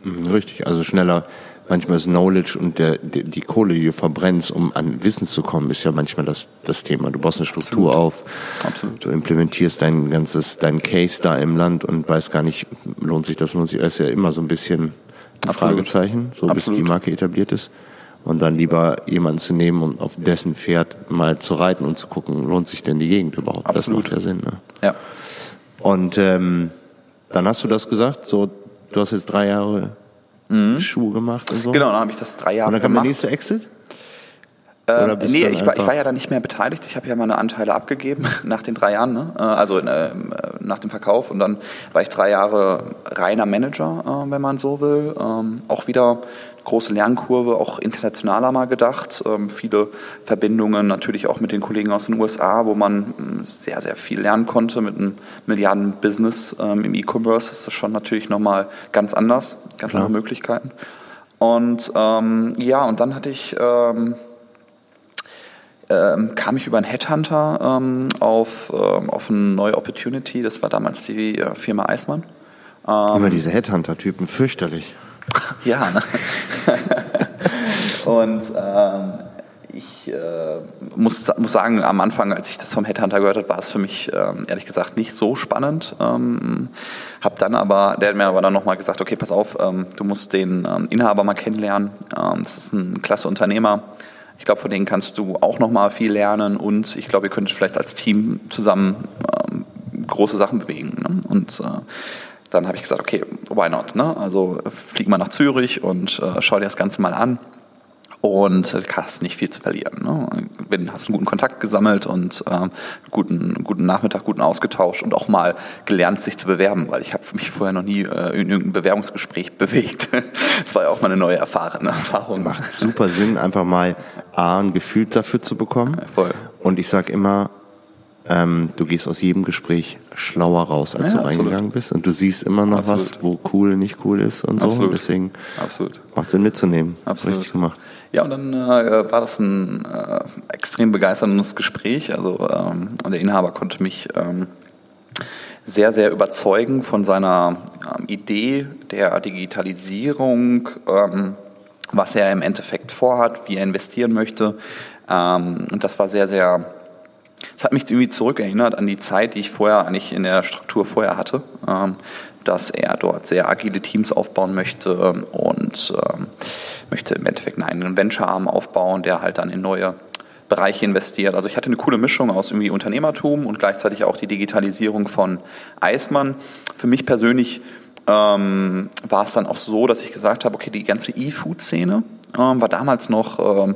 Mhm, Richtig, also schneller. Manchmal ist Knowledge und der, die, die Kohle, die du verbrennst, um an Wissen zu kommen, ist ja manchmal das, das Thema. Du baust eine Struktur auf, Absolut. du implementierst dein ganzes, dein Case da im Land und weißt gar nicht, lohnt sich das, lohnt sich, das ist ja immer so ein bisschen ein Absolut. Fragezeichen, so bis Absolut. die Marke etabliert ist. Und dann lieber jemanden zu nehmen und auf dessen Pferd mal zu reiten und zu gucken, lohnt sich denn die Gegend überhaupt? Absolut. Das macht ja Sinn, ne? Ja. Und ähm, dann hast du das gesagt, so du hast jetzt drei Jahre Schuhe gemacht und so. Genau, dann habe ich das drei Jahre Und dann kam gemacht. der nächste Exit? Ähm, Oder bist nee, ich war, ich war ja dann nicht mehr beteiligt. Ich habe ja meine Anteile abgegeben nach den drei Jahren, ne? Äh, also äh, nach dem Verkauf. Und dann war ich drei Jahre reiner Manager, äh, wenn man so will. Ähm, auch wieder große Lernkurve, auch internationaler mal gedacht. Ähm, viele Verbindungen natürlich auch mit den Kollegen aus den USA, wo man ähm, sehr, sehr viel lernen konnte mit einem Milliarden-Business ähm, im E-Commerce. Ist das schon natürlich nochmal ganz anders, ganz Klar. andere Möglichkeiten. Und ähm, ja, und dann hatte ich... Ähm, ähm, kam ich über einen Headhunter ähm, auf, ähm, auf eine neue Opportunity. Das war damals die äh, Firma Eismann. Ähm, Immer diese Headhunter-Typen, fürchterlich. ja, ne? Und ähm, ich äh, muss, muss sagen, am Anfang, als ich das vom Headhunter gehört habe, war es für mich ähm, ehrlich gesagt nicht so spannend. Ähm, hab dann aber, der hat mir aber dann nochmal gesagt, okay, pass auf, ähm, du musst den ähm, Inhaber mal kennenlernen. Ähm, das ist ein klasse Unternehmer. Ich glaube, von denen kannst du auch nochmal viel lernen und ich glaube, ihr könnt vielleicht als Team zusammen ähm, große Sachen bewegen. Ne? Und äh, dann habe ich gesagt, okay, why not? Ne? Also flieg mal nach Zürich und äh, schau dir das Ganze mal an und äh, hast nicht viel zu verlieren. Ne? Wenn hast einen guten Kontakt gesammelt und äh, guten guten Nachmittag, guten Austausch und auch mal gelernt, sich zu bewerben, weil ich habe mich vorher noch nie äh, in irgendein Bewerbungsgespräch bewegt. das war ja auch mal eine neue Erfahrung. Erfahrung. Macht super Sinn, einfach mal A, ein Gefühl dafür zu bekommen. Ja, voll. Und ich sage immer, ähm, du gehst aus jedem Gespräch schlauer raus, als ja, du reingegangen absolut. bist. Und du siehst immer noch absolut. was, wo cool, nicht cool ist und so. Absolut. Deswegen absolut. macht Sinn mitzunehmen. Absolut. Richtig gemacht. Ja, und dann äh, war das ein äh, extrem begeisterndes Gespräch. Also ähm, der Inhaber konnte mich ähm, sehr, sehr überzeugen von seiner ähm, Idee der Digitalisierung, ähm, was er im Endeffekt vorhat, wie er investieren möchte. Ähm, und das war sehr, sehr es hat mich irgendwie zurückerinnert an die Zeit, die ich vorher eigentlich in der Struktur vorher hatte, ähm, dass er dort sehr agile Teams aufbauen möchte und ähm, möchte im Endeffekt einen eigenen Venture-Arm aufbauen, der halt dann in neue Bereiche investiert. Also ich hatte eine coole Mischung aus irgendwie Unternehmertum und gleichzeitig auch die Digitalisierung von Eismann. Für mich persönlich ähm, war es dann auch so, dass ich gesagt habe, okay, die ganze E-Food-Szene ähm, war damals noch ähm,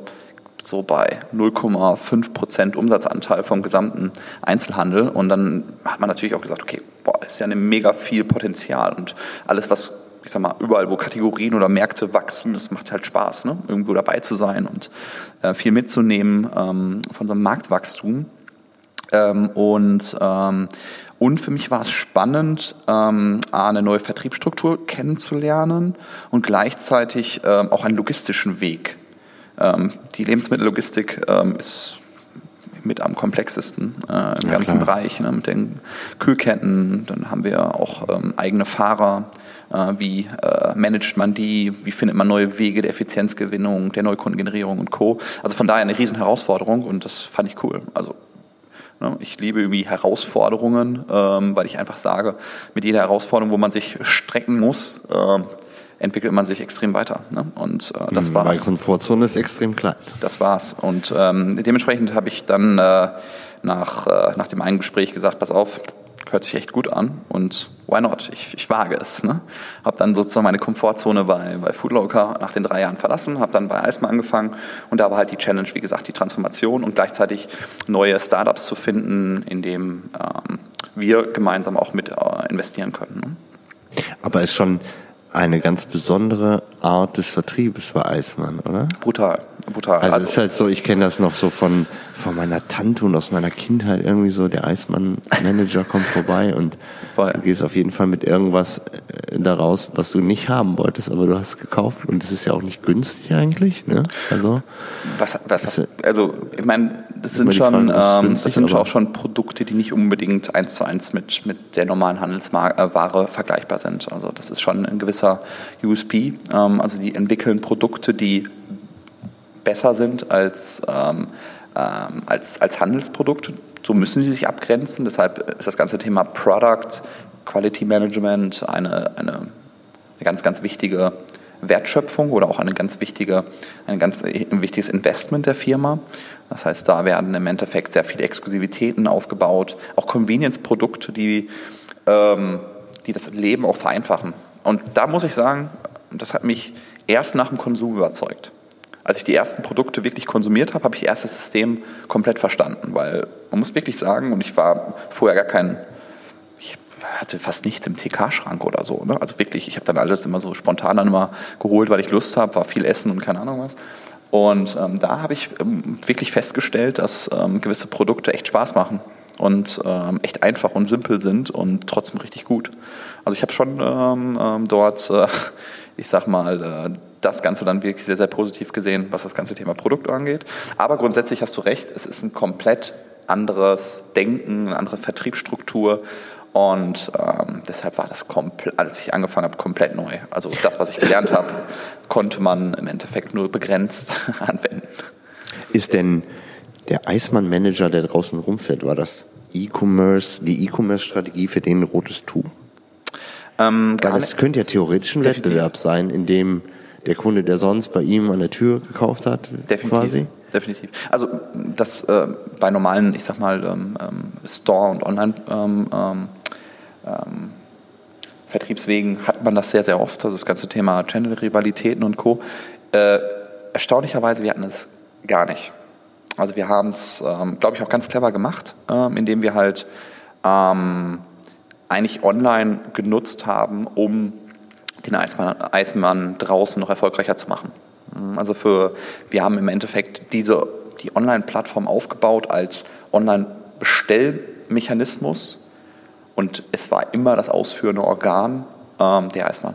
so bei 0,5 Prozent Umsatzanteil vom gesamten Einzelhandel. Und dann hat man natürlich auch gesagt, okay, boah, ist ja eine mega viel Potenzial und alles, was ich sag mal, überall, wo Kategorien oder Märkte wachsen, das macht halt Spaß, ne? irgendwo dabei zu sein und äh, viel mitzunehmen ähm, von so einem Marktwachstum. Ähm, und, ähm, und für mich war es spannend, ähm, eine neue Vertriebsstruktur kennenzulernen und gleichzeitig ähm, auch einen logistischen Weg die Lebensmittellogistik ähm, ist mit am komplexesten äh, im ja, ganzen klar. Bereich, ne, mit den Kühlketten. Dann haben wir auch ähm, eigene Fahrer. Äh, wie äh, managt man die? Wie findet man neue Wege der Effizienzgewinnung, der Neukundengenerierung und Co. Also von daher eine riesen Herausforderung und das fand ich cool. Also ne, ich liebe irgendwie Herausforderungen, ähm, weil ich einfach sage, mit jeder Herausforderung, wo man sich strecken muss, äh, entwickelt man sich extrem weiter. Ne? Und äh, das mhm, war's. Weil Komfortzone ist extrem klein. Das war's. Und ähm, dementsprechend habe ich dann äh, nach, äh, nach dem einen Gespräch gesagt, pass auf, hört sich echt gut an und why not? Ich, ich wage es. Ne? Habe dann sozusagen meine Komfortzone bei, bei Foodlocker nach den drei Jahren verlassen, habe dann bei Eisma angefangen und da war halt die Challenge, wie gesagt, die Transformation und gleichzeitig neue Startups zu finden, in dem ähm, wir gemeinsam auch mit äh, investieren können. Ne? Aber ist schon eine ganz besondere Art des Vertriebes bei Eismann, oder? Brutal, brutal. Also, also ist halt so, ich kenne das noch so von, von meiner Tante und aus meiner Kindheit irgendwie so, der Eismann-Manager kommt vorbei und Voll. du gehst auf jeden Fall mit irgendwas äh, daraus, was du nicht haben wolltest, aber du hast es gekauft und es ist ja auch nicht günstig eigentlich, ne? Also. Was, was, was also, ich meine, das sind schon, Frage, ähm, das sind auch schon Produkte, die nicht unbedingt eins zu eins mit, mit der normalen Handelsware äh, vergleichbar sind. Also, das ist schon ein gewisser USP. Ähm, also, die entwickeln Produkte, die besser sind als, ähm, ähm, als, als Handelsprodukte. So müssen sie sich abgrenzen. Deshalb ist das ganze Thema Product, Quality Management eine, eine, eine ganz, ganz wichtige Wertschöpfung oder auch eine ganz wichtige, ein ganz ein wichtiges Investment der Firma. Das heißt, da werden im Endeffekt sehr viele Exklusivitäten aufgebaut, auch Convenience-Produkte, die, ähm, die das Leben auch vereinfachen. Und da muss ich sagen, das hat mich erst nach dem Konsum überzeugt als ich die ersten Produkte wirklich konsumiert habe, habe ich erst das System komplett verstanden, weil man muss wirklich sagen, und ich war vorher gar kein, ich hatte fast nichts im TK-Schrank oder so. Ne? Also wirklich, ich habe dann alles immer so spontan dann immer geholt, weil ich Lust habe, war viel Essen und keine Ahnung was. Und ähm, da habe ich ähm, wirklich festgestellt, dass ähm, gewisse Produkte echt Spaß machen und ähm, echt einfach und simpel sind und trotzdem richtig gut. Also ich habe schon ähm, ähm, dort, äh, ich sag mal, äh, das Ganze dann wirklich sehr, sehr positiv gesehen, was das ganze Thema Produkt angeht. Aber grundsätzlich hast du recht, es ist ein komplett anderes Denken, eine andere Vertriebsstruktur. Und ähm, deshalb war das, als ich angefangen habe, komplett neu. Also das, was ich gelernt habe, konnte man im Endeffekt nur begrenzt anwenden. Ist denn der Eismann-Manager, der draußen rumfährt, war das E-Commerce, die E-Commerce-Strategie für den rotes Tuch? Ähm, Weil das könnte ja theoretisch ein. Wettbewerb sein, in dem der Kunde, der sonst bei ihm an der Tür gekauft hat, definitiv. quasi definitiv. Also das äh, bei normalen, ich sag mal, ähm, ähm Store- und Online- ähm, ähm, Vertriebswegen hat man das sehr, sehr oft, also das ganze Thema Channel-Rivalitäten und Co. Äh, erstaunlicherweise, wir hatten das gar nicht. Also wir haben es, ähm, glaube ich, auch ganz clever gemacht, ähm, indem wir halt ähm, eigentlich online genutzt haben, um den Eismann, Eismann draußen noch erfolgreicher zu machen. Also für, wir haben im Endeffekt diese, die Online-Plattform aufgebaut als Online-Bestellmechanismus und es war immer das ausführende Organ ähm, der Eismann.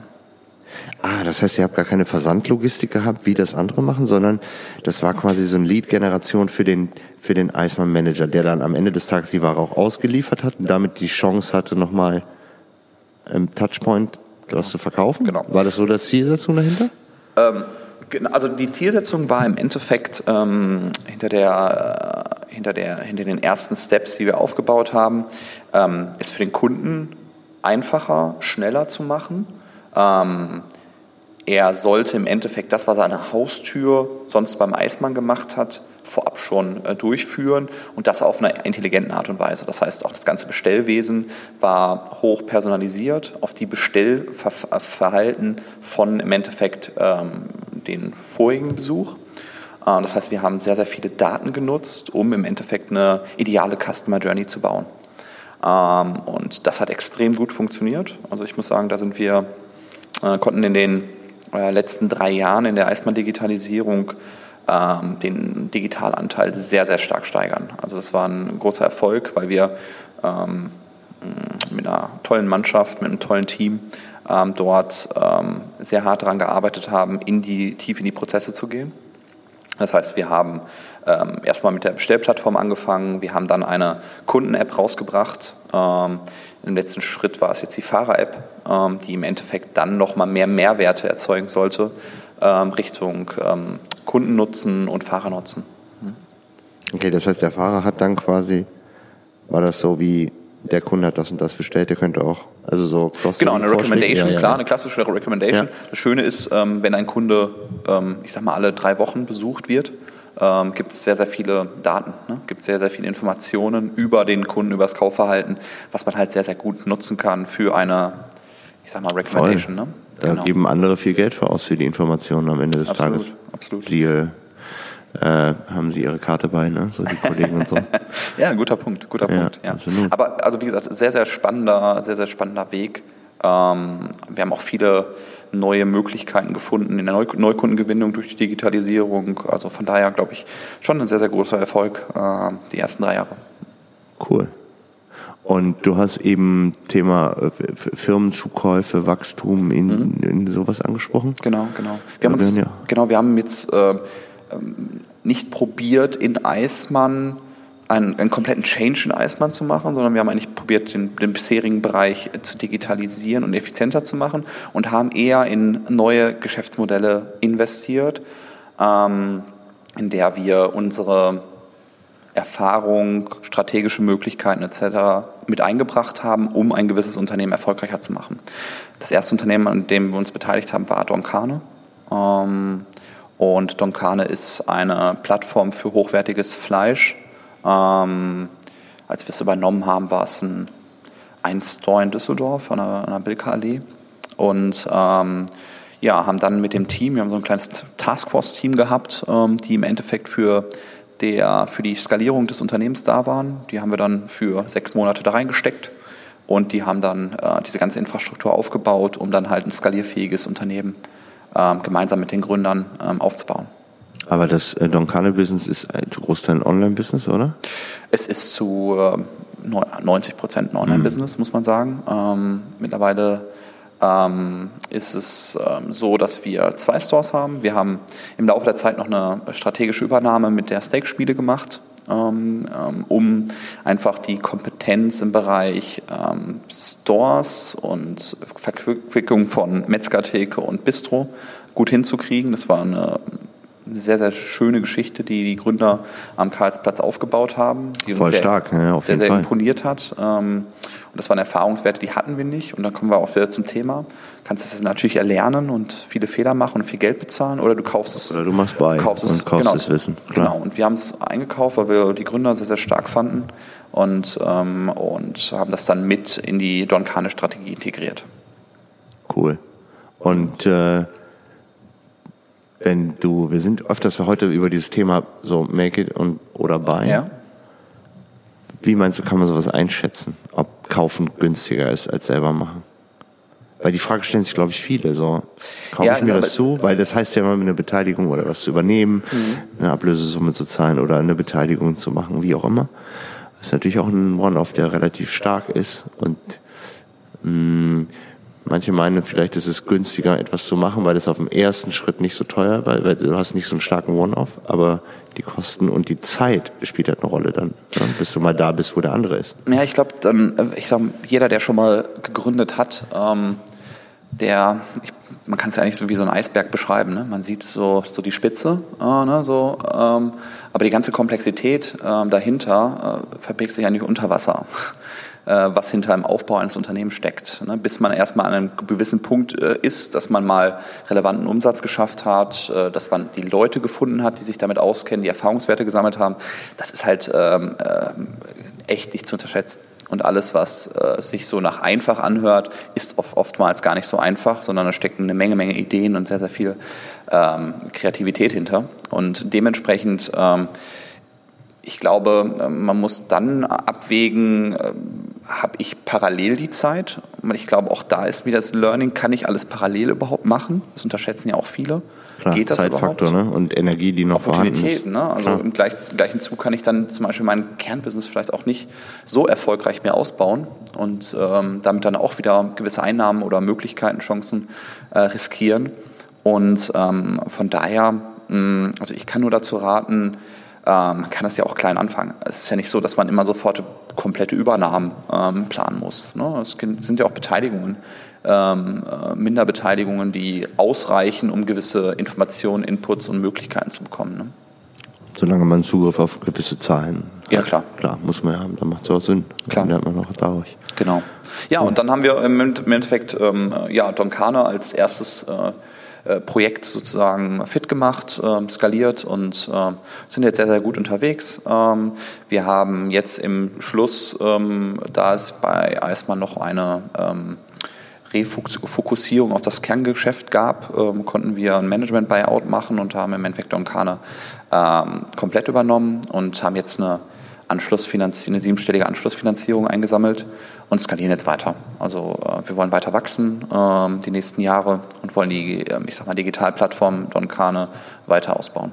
Ah, das heißt, ihr habt gar keine Versandlogistik gehabt, wie das andere machen, sondern das war quasi so eine Lead-Generation für den, für den Eismann-Manager, der dann am Ende des Tages die Ware auch ausgeliefert hat und damit die Chance hatte, nochmal im Touchpoint genau. Was zu verkaufen? Genau. War das so das Zielsetzung dahinter? Ähm, also die Zielsetzung war im Endeffekt ähm, hinter, der, äh, hinter, der, hinter den ersten Steps, die wir aufgebaut haben, ähm, es für den Kunden einfacher, schneller zu machen. Ähm, er sollte im Endeffekt das, was er an der Haustür sonst beim Eismann gemacht hat, vorab schon äh, durchführen und das auf einer intelligenten Art und Weise. Das heißt, auch das ganze Bestellwesen war hoch personalisiert auf die Bestellverhalten von im Endeffekt ähm, den vorigen Besuch. Äh, das heißt, wir haben sehr, sehr viele Daten genutzt, um im Endeffekt eine ideale Customer Journey zu bauen. Ähm, und das hat extrem gut funktioniert. Also ich muss sagen, da sind wir, äh, konnten in den äh, letzten drei Jahren in der Eismann-Digitalisierung ähm, den Digitalanteil sehr, sehr stark steigern. Also das war ein großer Erfolg, weil wir ähm, mit einer tollen Mannschaft, mit einem tollen Team ähm, dort ähm, sehr hart daran gearbeitet haben, in die, tief in die Prozesse zu gehen. Das heißt, wir haben ähm, erstmal mit der Bestellplattform angefangen, wir haben dann eine Kunden-App rausgebracht. Ähm, Im letzten Schritt war es jetzt die Fahrer-App, ähm, die im Endeffekt dann nochmal mehr Mehrwerte erzeugen sollte ähm, Richtung ähm, Kundennutzen und Fahrernutzen. Okay, das heißt, der Fahrer hat dann quasi, war das so wie der Kunde hat das und das bestellt, der könnte auch, also so cross Genau, eine Recommendation, ja, ja, klar, eine klassische Recommendation. Das Schöne ist, ähm, wenn ein Kunde, ähm, ich sag mal, alle drei Wochen besucht wird, ähm, gibt es sehr, sehr viele Daten, ne? gibt sehr, sehr viele Informationen über den Kunden, über das Kaufverhalten, was man halt sehr, sehr gut nutzen kann für eine, ich sag mal, Recommendation. Ne? Da genau. geben andere viel Geld für aus für die Informationen am Ende des absolut, Tages. Absolut. Siehe äh, haben sie ihre Karte bei, ne? so die Kollegen und so. ja, guter Punkt, guter ja, Punkt. Ja. Absolut. Aber also wie gesagt, sehr, sehr spannender, sehr, sehr spannender Weg. Ähm, wir haben auch viele neue Möglichkeiten gefunden in der Neu Neukundengewinnung durch die Digitalisierung. Also von daher glaube ich schon ein sehr, sehr großer Erfolg äh, die ersten drei Jahre. Cool. Und du hast eben Thema äh, Firmenzukäufe, Wachstum in, mhm. in sowas angesprochen. Genau, genau. Wir haben uns, ja. genau, wir haben jetzt äh, nicht probiert, in Eismann einen, einen, kompletten Change in Eismann zu machen, sondern wir haben eigentlich probiert, den, den, bisherigen Bereich zu digitalisieren und effizienter zu machen und haben eher in neue Geschäftsmodelle investiert, ähm, in der wir unsere Erfahrung, strategische Möglichkeiten etc. mit eingebracht haben, um ein gewisses Unternehmen erfolgreicher zu machen. Das erste Unternehmen, an dem wir uns beteiligt haben, war Donkane. Ähm, und Donkane ist eine Plattform für hochwertiges Fleisch. Ähm, als wir es übernommen haben, war es ein, ein Store in Düsseldorf an der, der Bilka-Allee. Und ähm, ja, haben dann mit dem Team, wir haben so ein kleines Taskforce-Team gehabt, ähm, die im Endeffekt für, der, für die Skalierung des Unternehmens da waren. Die haben wir dann für sechs Monate da reingesteckt und die haben dann äh, diese ganze Infrastruktur aufgebaut, um dann halt ein skalierfähiges Unternehmen ähm, gemeinsam mit den Gründern ähm, aufzubauen. Aber das äh, Doncane-Business ist ein Großteil ein Online-Business, oder? Es ist zu äh, 90 Prozent ein Online-Business, mhm. muss man sagen. Ähm, mittlerweile ähm, ist es ähm, so, dass wir zwei Stores haben. Wir haben im Laufe der Zeit noch eine strategische Übernahme mit der Steak-Spiele gemacht, ähm, ähm um einfach die Kompetenz im Bereich ähm, Stores und Verquickung von Metzgertheke und Bistro gut hinzukriegen. Das war eine sehr, sehr schöne Geschichte, die die Gründer am Karlsplatz aufgebaut haben, die Voll uns sehr, stark, ja, auf sehr, sehr imponiert hat. Und das waren Erfahrungswerte, die hatten wir nicht. Und dann kommen wir auch wieder zum Thema. Du kannst es natürlich erlernen und viele Fehler machen und viel Geld bezahlen oder du kaufst es. Oder du machst bei kaufst es, und kaufst genau, das Wissen. Klar. Genau. Und wir haben es eingekauft, weil wir die Gründer sehr, sehr stark fanden und, ähm, und haben das dann mit in die Donkane-Strategie integriert. Cool. Und äh, wenn du, wir sind öfters heute über dieses Thema so Make it und oder buy. Ja. Wie meinst du, kann man sowas einschätzen? Ob kaufen günstiger ist als selber machen? Weil die Frage stellen sich, glaube ich, viele. So, kaufe ja, ich mir das zu? Weil das heißt ja immer eine Beteiligung oder was zu übernehmen, mhm. eine Ablösesumme zu zahlen oder eine Beteiligung zu machen, wie auch immer. Das ist natürlich auch ein One-Off, der relativ stark ist und mh, mm, Manche meinen, vielleicht ist es günstiger, etwas zu machen, weil es auf dem ersten Schritt nicht so teuer, weil, weil du hast nicht so einen starken One-Off, aber die Kosten und die Zeit spielt halt eine Rolle dann, ja, bis du mal da bist, wo der andere ist. Ja, ich glaube, dann, äh, ich sag, jeder, der schon mal gegründet hat, ähm, der, ich, man kann es ja eigentlich so wie so ein Eisberg beschreiben. Ne? Man sieht so, so die Spitze, äh, ne, so, ähm, aber die ganze Komplexität äh, dahinter äh, verbirgt sich nicht unter Wasser. Äh, was hinter dem Aufbau eines Unternehmens steckt. Ne? Bis man erstmal an einem gewissen Punkt äh, ist, dass man mal relevanten Umsatz geschafft hat, äh, dass man die Leute gefunden hat, die sich damit auskennen, die Erfahrungswerte gesammelt haben. Das ist halt ähm, echt nicht zu unterschätzen. Und alles, was äh, sich so nach einfach anhört, ist oft, oftmals gar nicht so einfach, sondern da stecken eine Menge, Menge Ideen und sehr, sehr viel ähm, Kreativität hinter. Und dementsprechend ähm, ich glaube, ähm, man muss dann abwägen, ähm, habe ich parallel die Zeit? Ich glaube, auch da ist wieder das Learning, kann ich alles parallel überhaupt machen? Das unterschätzen ja auch viele. Klar, Geht das Zeitfaktor überhaupt? Ne? und Energie, die noch vorhanden ist. Ne? Also Klar. im gleichen, gleichen Zug kann ich dann zum Beispiel mein Kernbusiness vielleicht auch nicht so erfolgreich mehr ausbauen und ähm, damit dann auch wieder gewisse Einnahmen oder Möglichkeiten, Chancen äh, riskieren. Und ähm, von daher, mh, also ich kann nur dazu raten, ähm, man kann das ja auch klein anfangen. Es ist ja nicht so, dass man immer sofort komplette Übernahmen ähm, planen muss. Ne? Es sind ja auch Beteiligungen, ähm, äh, Minderbeteiligungen, die ausreichen, um gewisse Informationen, Inputs und Möglichkeiten zu bekommen. Ne? Solange man Zugriff auf gewisse Zahlen hat. Ja, klar. Klar, muss man ja haben, dann macht es auch Sinn. Klar. Dann lernt man auch dadurch. Genau. Ja, und dann haben wir im Endeffekt ähm, ja, Donkana als erstes äh, Projekt sozusagen fit gemacht, äh, skaliert und äh, sind jetzt sehr, sehr gut unterwegs. Ähm, wir haben jetzt im Schluss, ähm, da es bei Eismann noch eine ähm, Refokussierung auf das Kerngeschäft gab, ähm, konnten wir ein Management-Buyout machen und haben im Endeffekt Onkane ähm, komplett übernommen und haben jetzt eine Anschlussfinanzierung, eine siebenstellige Anschlussfinanzierung eingesammelt und skalieren jetzt weiter. Also äh, wir wollen weiter wachsen ähm, die nächsten Jahre und wollen die, äh, ich sag mal, Digitalplattform Donkane weiter ausbauen.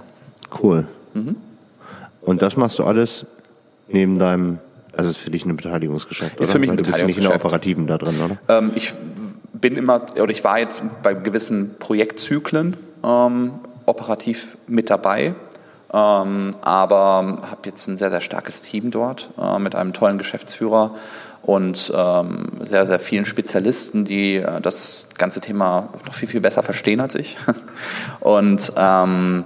Cool. Mhm. Und das machst du alles neben deinem, also ist für dich ein Beteiligungsgeschäft, oder? Ist für mich ein Weil du bist nicht in der Operativen da drin, oder? Ähm, ich bin immer, oder ich war jetzt bei gewissen Projektzyklen ähm, operativ mit dabei ähm, aber habe jetzt ein sehr, sehr starkes Team dort äh, mit einem tollen Geschäftsführer und ähm, sehr, sehr vielen Spezialisten, die äh, das ganze Thema noch viel, viel besser verstehen als ich. und, ähm,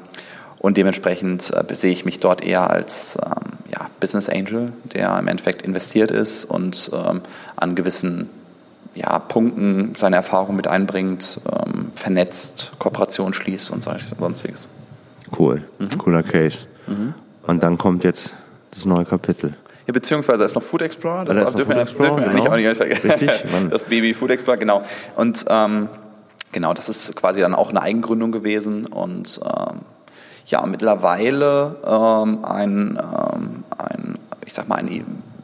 und dementsprechend äh, sehe ich mich dort eher als ähm, ja, Business Angel, der im Endeffekt investiert ist und ähm, an gewissen ja, Punkten seine Erfahrung mit einbringt, ähm, vernetzt, Kooperation schließt und sonstiges. Cool, mhm. cooler Case. Mhm. Und dann kommt jetzt das neue Kapitel. Ja, beziehungsweise ist noch Food Explorer. Das, das dürfen, wir, Explorer, dürfen wir genau. nicht vergessen. Richtig, das Baby Food Explorer, genau. Und ähm, genau, das ist quasi dann auch eine Eigengründung gewesen und ähm, ja, mittlerweile ähm, ein, ähm, ein, ich sag mal, ein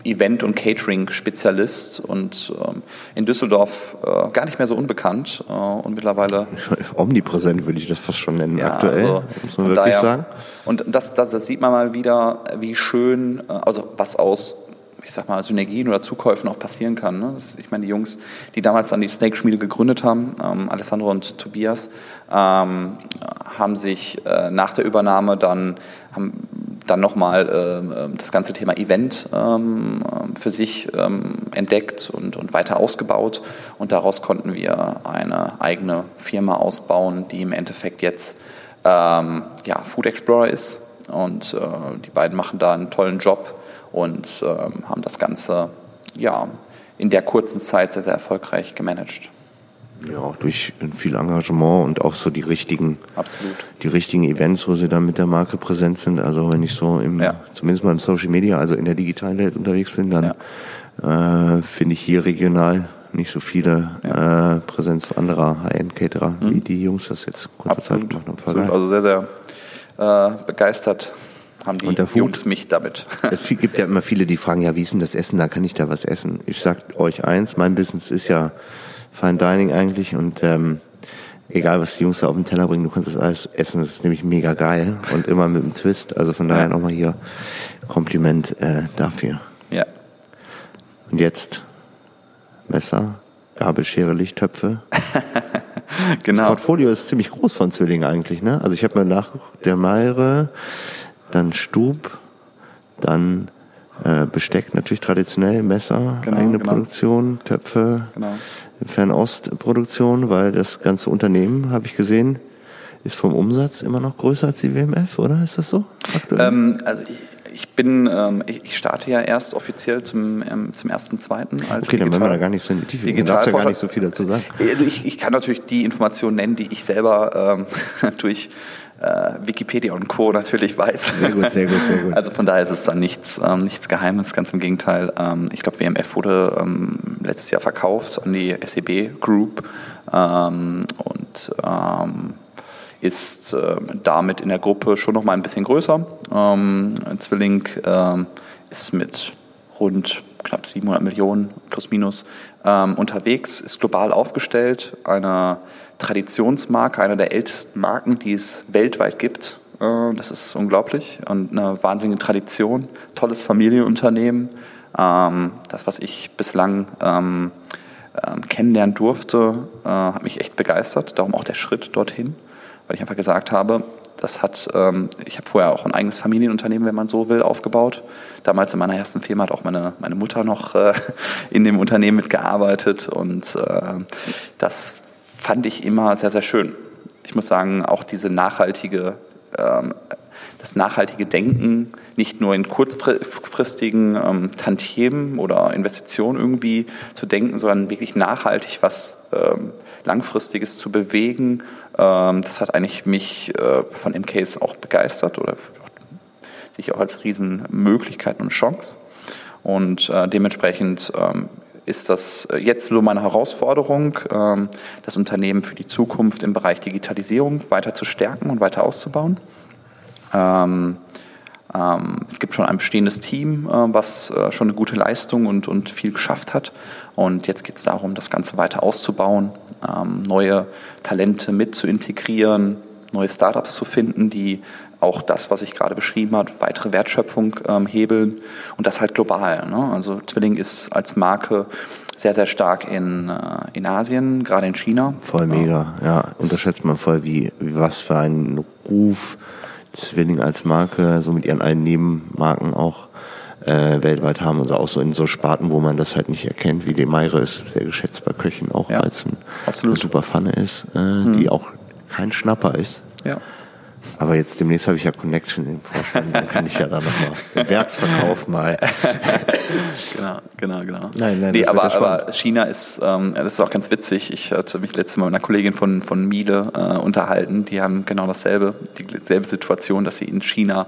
Event- und Catering-Spezialist und ähm, in Düsseldorf äh, gar nicht mehr so unbekannt äh, und mittlerweile omnipräsent würde ich das fast schon nennen ja, aktuell, also, muss man wirklich daher, sagen. Und das, das, das sieht man mal wieder, wie schön, äh, also was aus ich sag mal, Synergien oder Zukäufen auch passieren kann. Ne? Das, ich meine, die Jungs, die damals dann die Snake-Schmiede gegründet haben, ähm, Alessandro und Tobias, ähm, haben sich äh, nach der Übernahme dann, haben dann nochmal äh, das ganze Thema Event ähm, für sich ähm, entdeckt und, und weiter ausgebaut. Und daraus konnten wir eine eigene Firma ausbauen, die im Endeffekt jetzt ähm, ja, Food Explorer ist. Und äh, die beiden machen da einen tollen Job und ähm, haben das Ganze ja, in der kurzen Zeit sehr, sehr erfolgreich gemanagt. Ja, auch durch viel Engagement und auch so die richtigen, Absolut. die richtigen Events, wo sie dann mit der Marke präsent sind. Also wenn ich so im, ja. zumindest mal im Social Media, also in der digitalen Welt unterwegs bin, dann ja. äh, finde ich hier regional nicht so viele ja. äh, Präsenz anderer High-End-Caterer, mhm. wie die Jungs das jetzt kurze Zeit gemacht haben. Absolut. Also sehr, sehr äh, begeistert haben die Jungs mich damit. Es gibt ja immer viele, die fragen, ja, wie ist denn das Essen? Da kann ich da was essen. Ich sag euch eins, mein Business ist ja Fine Dining eigentlich und ähm, egal was die Jungs da auf den Teller bringen, du kannst das alles essen. Das ist nämlich mega geil und immer mit einem Twist. Also von daher ja. nochmal hier Kompliment äh, dafür. Ja. Und jetzt Messer, Gabel, Schere, Lichttöpfe. genau. Das Portfolio ist ziemlich groß von Zwilling eigentlich, ne? Also ich habe mal nachgeguckt, der Meire, dann Stub, dann äh, Besteck natürlich traditionell, Messer, genau, eigene genau. Produktion, Töpfe, genau. Fernostproduktion, weil das ganze Unternehmen, habe ich gesehen, ist vom Umsatz immer noch größer als die WMF, oder? Ist das so aktuell? Ähm, also ich, ich bin, ähm, ich starte ja erst offiziell zum, ähm, zum ersten, zweiten als Okay, dann werden wir da gar nicht so in die Tiefe gehen. Du darfst ja gar nicht so viel dazu sagen. Also ich, ich kann natürlich die Informationen nennen, die ich selber ähm, durch Wikipedia und Co. natürlich weiß. Sehr gut, sehr gut, sehr gut. Also von daher ist es dann nichts, ähm, nichts Geheimes, ganz im Gegenteil. Ähm, ich glaube, WMF wurde ähm, letztes Jahr verkauft an die SEB Group ähm, und ähm, ist äh, damit in der Gruppe schon noch mal ein bisschen größer. Ähm, Zwilling ist mit rund knapp 700 Millionen plus minus unterwegs, ist global aufgestellt, eine Traditionsmarke, einer der ältesten Marken, die es weltweit gibt. Äh, das ist unglaublich und eine wahnsinnige Tradition. Tolles Familienunternehmen. Ähm, das, was ich bislang ähm, ähm, kennenlernen durfte, äh, hat mich echt begeistert. Darum auch der Schritt dorthin, weil ich einfach gesagt habe, das hat, ich habe vorher auch ein eigenes Familienunternehmen, wenn man so will, aufgebaut. Damals in meiner ersten Firma hat auch meine, meine Mutter noch äh, in dem Unternehmen mitgearbeitet und das fand ich immer sehr, sehr schön. Ich muss sagen, auch diese nachhaltige, ähm, das nachhaltige Denken, nicht nur in kurzfristigen ähm, Tantiemen oder Investitionen irgendwie zu denken, sondern wirklich nachhaltig was ähm, Langfristiges zu bewegen, das hat eigentlich mich äh, von MCase auch begeistert oder sich auch als Riesenmöglichkeit und Chance. Und äh, dementsprechend ist das äh, jetzt so meine Herausforderung, ähm, das Unternehmen für die Zukunft im Bereich Digitalisierung weiter zu stärken und weiter auszubauen. Ähm, ähm, es gibt schon ein bestehendes Team, äh, was äh, schon eine gute Leistung und, und viel geschafft hat. Und jetzt geht es darum, das Ganze weiter auszubauen, neue Talente mit zu integrieren, neue Startups zu finden, die auch das, was ich gerade beschrieben habe, weitere Wertschöpfung ähm, hebeln und das halt global. Ne? Also Zwilling ist als Marke sehr, sehr stark in, äh, in Asien, gerade in China. Voll mega, ja. Unterschätzt man voll, wie, wie was für einen Ruf Zwilling als Marke, so mit ihren allen Nebenmarken auch äh, weltweit haben. Also auch so in so Sparten, wo man das halt nicht erkennt, wie die Meire ist sehr geschätzt bei Köchen auch, ja, als ein, eine super Pfanne ist, äh, mhm. die auch kein Schnapper ist. Ja. Aber jetzt demnächst habe ich ja Connection im Vorstand, dann kann ich ja da nochmal den Werksverkauf mal. genau, genau, genau. Nein, nein, nee, aber, aber China ist, ähm, das ist auch ganz witzig. Ich hatte mich letztes Mal mit einer Kollegin von, von Miele äh, unterhalten. Die haben genau dasselbe, dieselbe Situation, dass sie in China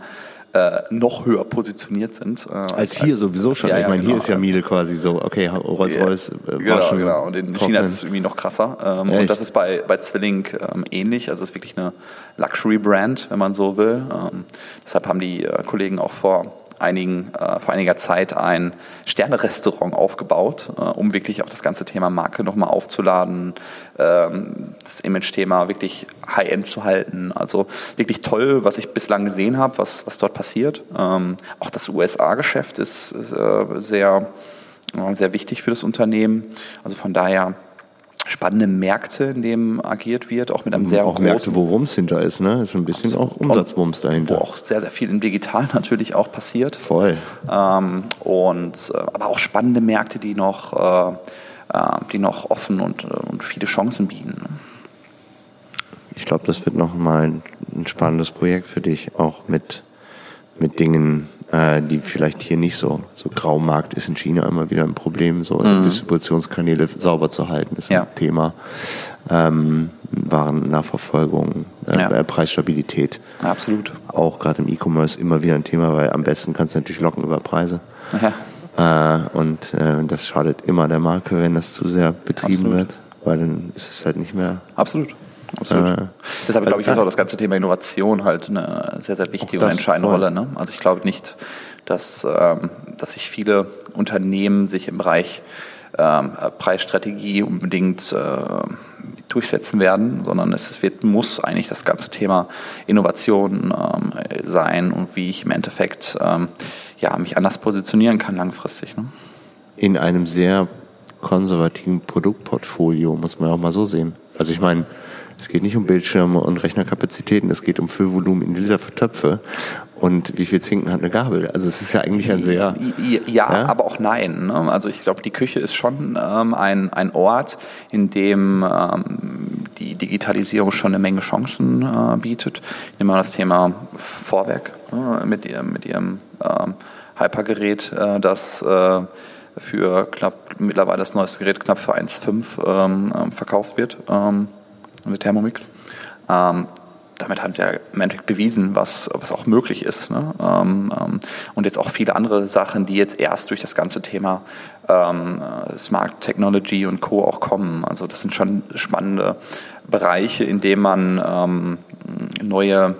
äh, noch höher positioniert sind. Äh, als, als hier sowieso schon. Ja, ich meine, genau. hier ist ja Miele quasi so, okay, Rolls-Royce ja, äh, genau, genau. Und in China ist es irgendwie noch krasser. Ähm, und das ist bei, bei Zwilling ähm, ähnlich. Also es ist wirklich eine Luxury-Brand, wenn man so will. Ähm, deshalb haben die äh, Kollegen auch vor einigen, äh, vor einiger Zeit ein Sterne-Restaurant aufgebaut, äh, um wirklich auch das ganze Thema Marke nochmal aufzuladen, ähm, das Image-Thema wirklich high-end zu halten. Also wirklich toll, was ich bislang gesehen habe, was, was dort passiert. Ähm, auch das USA-Geschäft ist, ist äh, sehr, äh, sehr wichtig für das Unternehmen. Also von daher spannende Märkte, in denen agiert wird, auch mit einem sehr auch großen... Märkte, wo Wumms hinter ist, ne? Ist ein bisschen Absolut. auch Umsatzwumms dahinter. Wo auch sehr, sehr viel im Digital natürlich auch passiert. Voll. Ähm, und, äh, aber auch spannende Märkte, die noch, äh, äh die noch offen und, äh, und viele Chancen bieten. Ne? Ich glaube, das wird nochmal ein, ein spannendes Projekt für dich, auch mit, mit Dingen, äh, die vielleicht hier nicht so, so Graumarkt ist in China immer wieder ein Problem, so mhm. Distributionskanäle sauber zu halten, ist ja. ein Thema. Ähm, Warennachverfolgung, äh, ja. Preisstabilität. Absolut. Auch gerade im E-Commerce immer wieder ein Thema, weil am besten kannst du natürlich locken über Preise. Ja. Äh, und äh, das schadet immer der Marke, wenn das zu sehr betrieben Absolut. wird, weil dann ist es halt nicht mehr. Absolut. Absolut. Äh, Deshalb glaube ich, ist auch das ganze Thema Innovation halt eine sehr, sehr wichtige und entscheidende voll. Rolle. Ne? Also ich glaube nicht, dass, ähm, dass sich viele Unternehmen sich im Bereich ähm, Preisstrategie unbedingt äh, durchsetzen werden, sondern es wird, muss eigentlich das ganze Thema Innovation ähm, sein und wie ich im Endeffekt ähm, ja, mich anders positionieren kann langfristig. Ne? In einem sehr konservativen Produktportfolio, muss man auch mal so sehen. Also ich meine, es geht nicht um Bildschirme und Rechnerkapazitäten, es geht um Füllvolumen in Liter für Töpfe und wie viel Zinken hat eine Gabel. Also es ist ja eigentlich ein sehr... Ja, ja? aber auch nein. Ne? Also ich glaube, die Küche ist schon ähm, ein, ein Ort, in dem ähm, die Digitalisierung schon eine Menge Chancen äh, bietet. Ich nehme mal das Thema Vorwerk äh, mit, ihrem, mit ihrem ähm, Hypergerät, äh, das äh, für knapp, mittlerweile das neueste Gerät knapp für 1,5 ähm, ähm, verkauft wird. Mit Thermomix. Ähm, damit haben sie ja im Endeffekt bewiesen, was, was auch möglich ist. Ne? Ähm, ähm, und jetzt auch viele andere Sachen, die jetzt erst durch das ganze Thema ähm, Smart Technology und Co. auch kommen. Also das sind schon spannende Bereiche, in denen man ähm, neue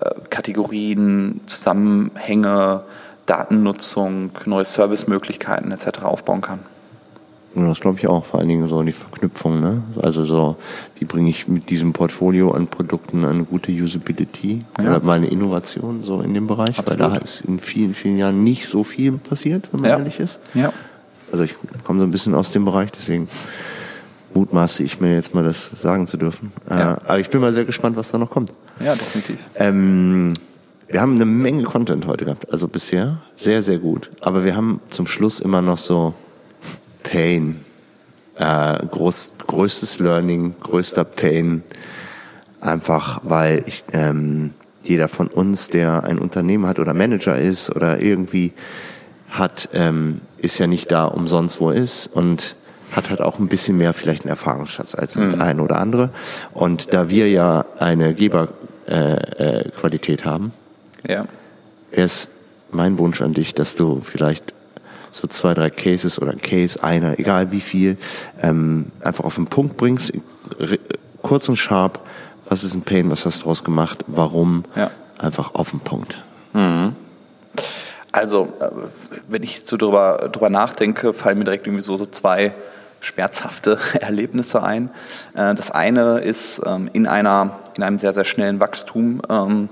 äh, Kategorien, Zusammenhänge, Datennutzung, neue Servicemöglichkeiten etc. aufbauen kann. Das glaube ich auch, vor allen Dingen so die Verknüpfung, ne? Also so, wie bringe ich mit diesem Portfolio an Produkten eine gute Usability ja. oder mal eine Innovation so in dem Bereich, Absolut. weil da ist in vielen, vielen Jahren nicht so viel passiert, wenn man ja. ehrlich ist. Ja. Also ich komme so ein bisschen aus dem Bereich, deswegen mutmaße ich mir jetzt mal das sagen zu dürfen. Äh, ja. aber ich bin mal sehr gespannt, was da noch kommt. Ja, definitiv. Ähm, wir haben eine Menge Content heute gehabt, also bisher sehr, sehr gut. Aber wir haben zum Schluss immer noch so Pain. Äh, groß, größtes Learning, größter Pain. Einfach, weil ich, ähm, jeder von uns, der ein Unternehmen hat oder Manager ist oder irgendwie hat, ähm, ist ja nicht da umsonst, wo er ist und hat halt auch ein bisschen mehr vielleicht einen Erfahrungsschatz als mhm. ein oder andere. Und da wir ja eine Geberqualität äh, äh, haben, ja. ist mein Wunsch an dich, dass du vielleicht so zwei, drei Cases oder ein Case, einer, egal wie viel, ähm, einfach auf den Punkt bringst, kurz und sharp, was ist ein Pain, was hast du daraus gemacht, warum, ja. einfach auf den Punkt. Mhm. Also, äh, wenn ich so drüber, drüber nachdenke, fallen mir direkt irgendwie so, so zwei schmerzhafte Erlebnisse ein. Äh, das eine ist ähm, in einer, in einem sehr, sehr schnellen Wachstum, ähm,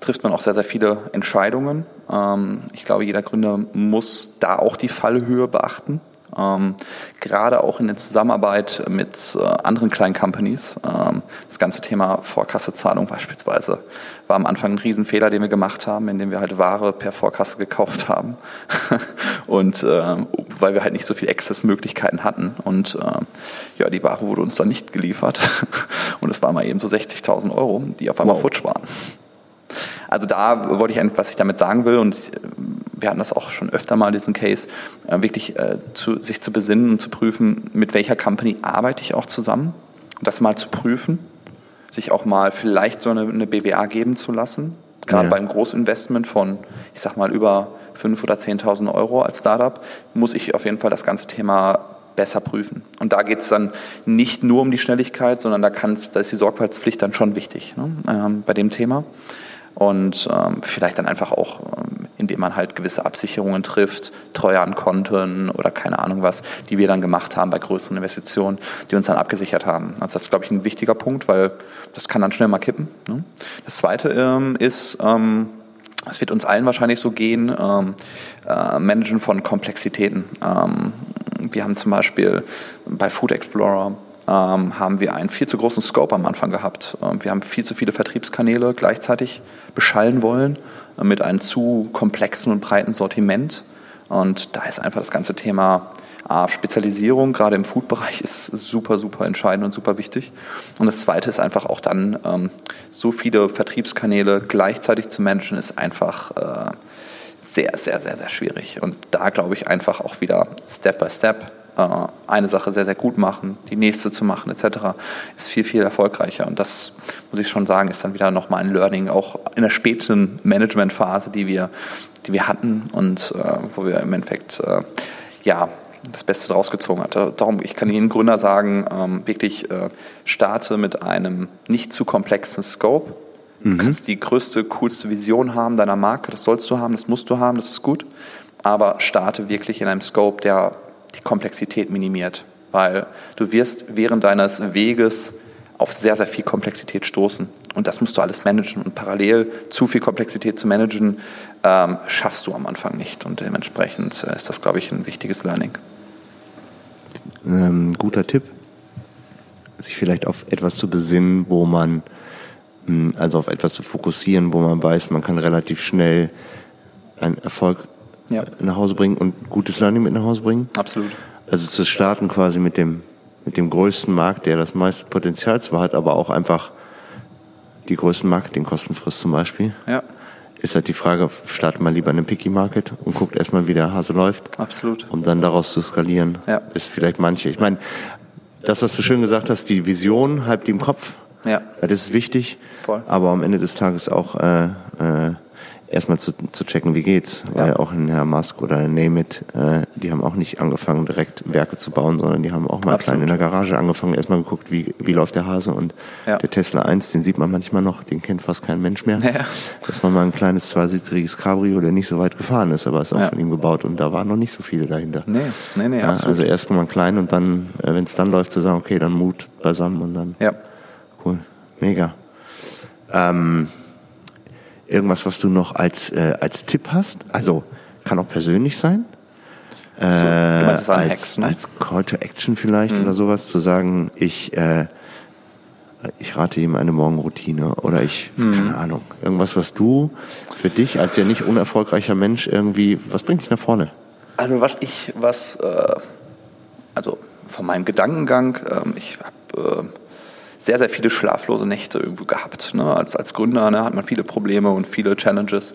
trifft man auch sehr, sehr viele Entscheidungen. Ähm, ich glaube, jeder Gründer muss da auch die Fallhöhe beachten. Ähm, gerade auch in der Zusammenarbeit mit äh, anderen kleinen Companies. Ähm, das ganze Thema Vorkassezahlung beispielsweise war am Anfang ein Riesenfehler, den wir gemacht haben, indem wir halt Ware per Vorkasse gekauft haben. und weil wir halt nicht so viel Access-Möglichkeiten hatten. Und ja, die Ware wurde uns dann nicht geliefert. und es war mal eben so 60.000 Euro, die auf einmal wow. futsch waren. Also da wollte ich eigentlich, was ich damit sagen will, und äh, wir hatten das auch schon öfter mal, diesen Case, äh, wirklich äh, zu, sich zu besinnen und zu prüfen, mit welcher Company arbeite ich auch zusammen, das mal zu prüfen, sich auch mal vielleicht so eine, eine BWA geben zu lassen, gerade ja. beim Großinvestment von, ich sag mal, über 5.000 oder 10.000 Euro als Startup, muss ich auf jeden Fall das ganze Thema besser prüfen. Und da geht es dann nicht nur um die Schnelligkeit, sondern da, kann's, da ist die Sorgfaltspflicht dann schon wichtig ne, ähm, bei dem Thema und ähm, vielleicht dann einfach auch ähm, indem man halt gewisse Absicherungen trifft, Treuhandkonten oder keine Ahnung was, die wir dann gemacht haben bei größeren Investitionen, die uns dann abgesichert haben. Also das ist, glaube ich, ein wichtiger Punkt, weil das kann dann schnell mal kippen. Ne? Das Zweite ähm, ist, ähm, es wird uns allen wahrscheinlich so gehen, ähm, äh, Managen von Komplexitäten. Ähm, wir haben zum Beispiel bei Food Explorer ähm, haben wir einen viel zu großen Scope am Anfang gehabt. Ähm, wir haben viel zu viele Vertriebskanäle gleichzeitig beschallen wollen äh, mit einem zu komplexen und breiten Sortiment. Und da ist einfach das ganze Thema A, Spezialisierung, gerade im Food-Bereich, ist super, super entscheidend und super wichtig. Und das Zweite ist einfach auch dann, ähm, so viele Vertriebskanäle gleichzeitig zu managen, ist einfach äh, sehr, sehr, sehr, sehr schwierig. Und da glaube ich einfach auch wieder Step by Step äh, eine Sache sehr, sehr gut machen, die nächste zu machen etc., ist viel, viel erfolgreicher. Und das, muss ich schon sagen, ist dann wieder nochmal ein Learning, auch in der späten Managementphase, die wir, die wir hatten und äh, wo wir im Endeffekt, äh, ja, das Beste draus gezogen hat. Darum, ich kann Ihnen Gründer sagen, ähm, wirklich äh, starte mit einem nicht zu komplexen Scope. Du mhm. kannst die größte, coolste Vision haben deiner Marke, das sollst du haben, das musst du haben, das ist gut. Aber starte wirklich in einem Scope, der die Komplexität minimiert, weil du wirst während deines Weges auf sehr, sehr viel Komplexität stoßen. Und das musst du alles managen. Und parallel zu viel Komplexität zu managen, ähm, schaffst du am Anfang nicht. Und dementsprechend äh, ist das, glaube ich, ein wichtiges Learning. Ähm, guter Tipp, sich vielleicht auf etwas zu besinnen, wo man, hm, also auf etwas zu fokussieren, wo man weiß, man kann relativ schnell einen Erfolg ja. nach Hause bringen und gutes Learning mit nach Hause bringen. Absolut. Also zu starten quasi mit dem, mit dem größten Markt, der das meiste Potenzial zwar hat, aber auch einfach die größten Marketingkosten frisst zum Beispiel. Ja. Ist halt die Frage, startet man lieber in einem Picky Market und guckt erstmal, wie der Hase läuft. Absolut. Um dann daraus zu skalieren. Ja. Ist vielleicht manche. Ich meine, das, was du schön gesagt hast, die Vision halb die im Kopf. Ja. Das ist wichtig. Voll. Aber am Ende des Tages auch äh, äh, erstmal zu, zu checken, wie geht's. Ja. Weil auch in Herr Musk oder Name It, äh, die haben auch nicht angefangen, direkt Werke zu bauen, sondern die haben auch mal Absolut. klein in der Garage angefangen, erstmal geguckt, wie, wie läuft der Hase. Und ja. der Tesla 1, den sieht man manchmal noch, den kennt fast kein Mensch mehr. Ja. Das war mal ein kleines zweisitzriges Cabrio, der nicht so weit gefahren ist, aber ist auch ja. von ihm gebaut und da waren noch nicht so viele dahinter. Nee, nee, nee, ja, Also erstmal mal klein und dann, äh, wenn es dann läuft, zu sagen, okay, dann Mut beisammen und dann. Ja. Cool. Mega. Ähm, Irgendwas, was du noch als, äh, als Tipp hast? Also kann auch persönlich sein. Äh, so, als, Hacks, ne? als Call to Action vielleicht mhm. oder sowas, zu sagen, ich, äh, ich rate ihm eine Morgenroutine oder ich, mhm. keine Ahnung, irgendwas, was du für dich als ja nicht unerfolgreicher Mensch irgendwie, was bringt dich nach vorne? Also was ich, was, äh, also von meinem Gedankengang, ähm, ich habe äh, sehr, sehr viele schlaflose Nächte irgendwo gehabt. Ne? Als, als Gründer ne, hat man viele Probleme und viele Challenges.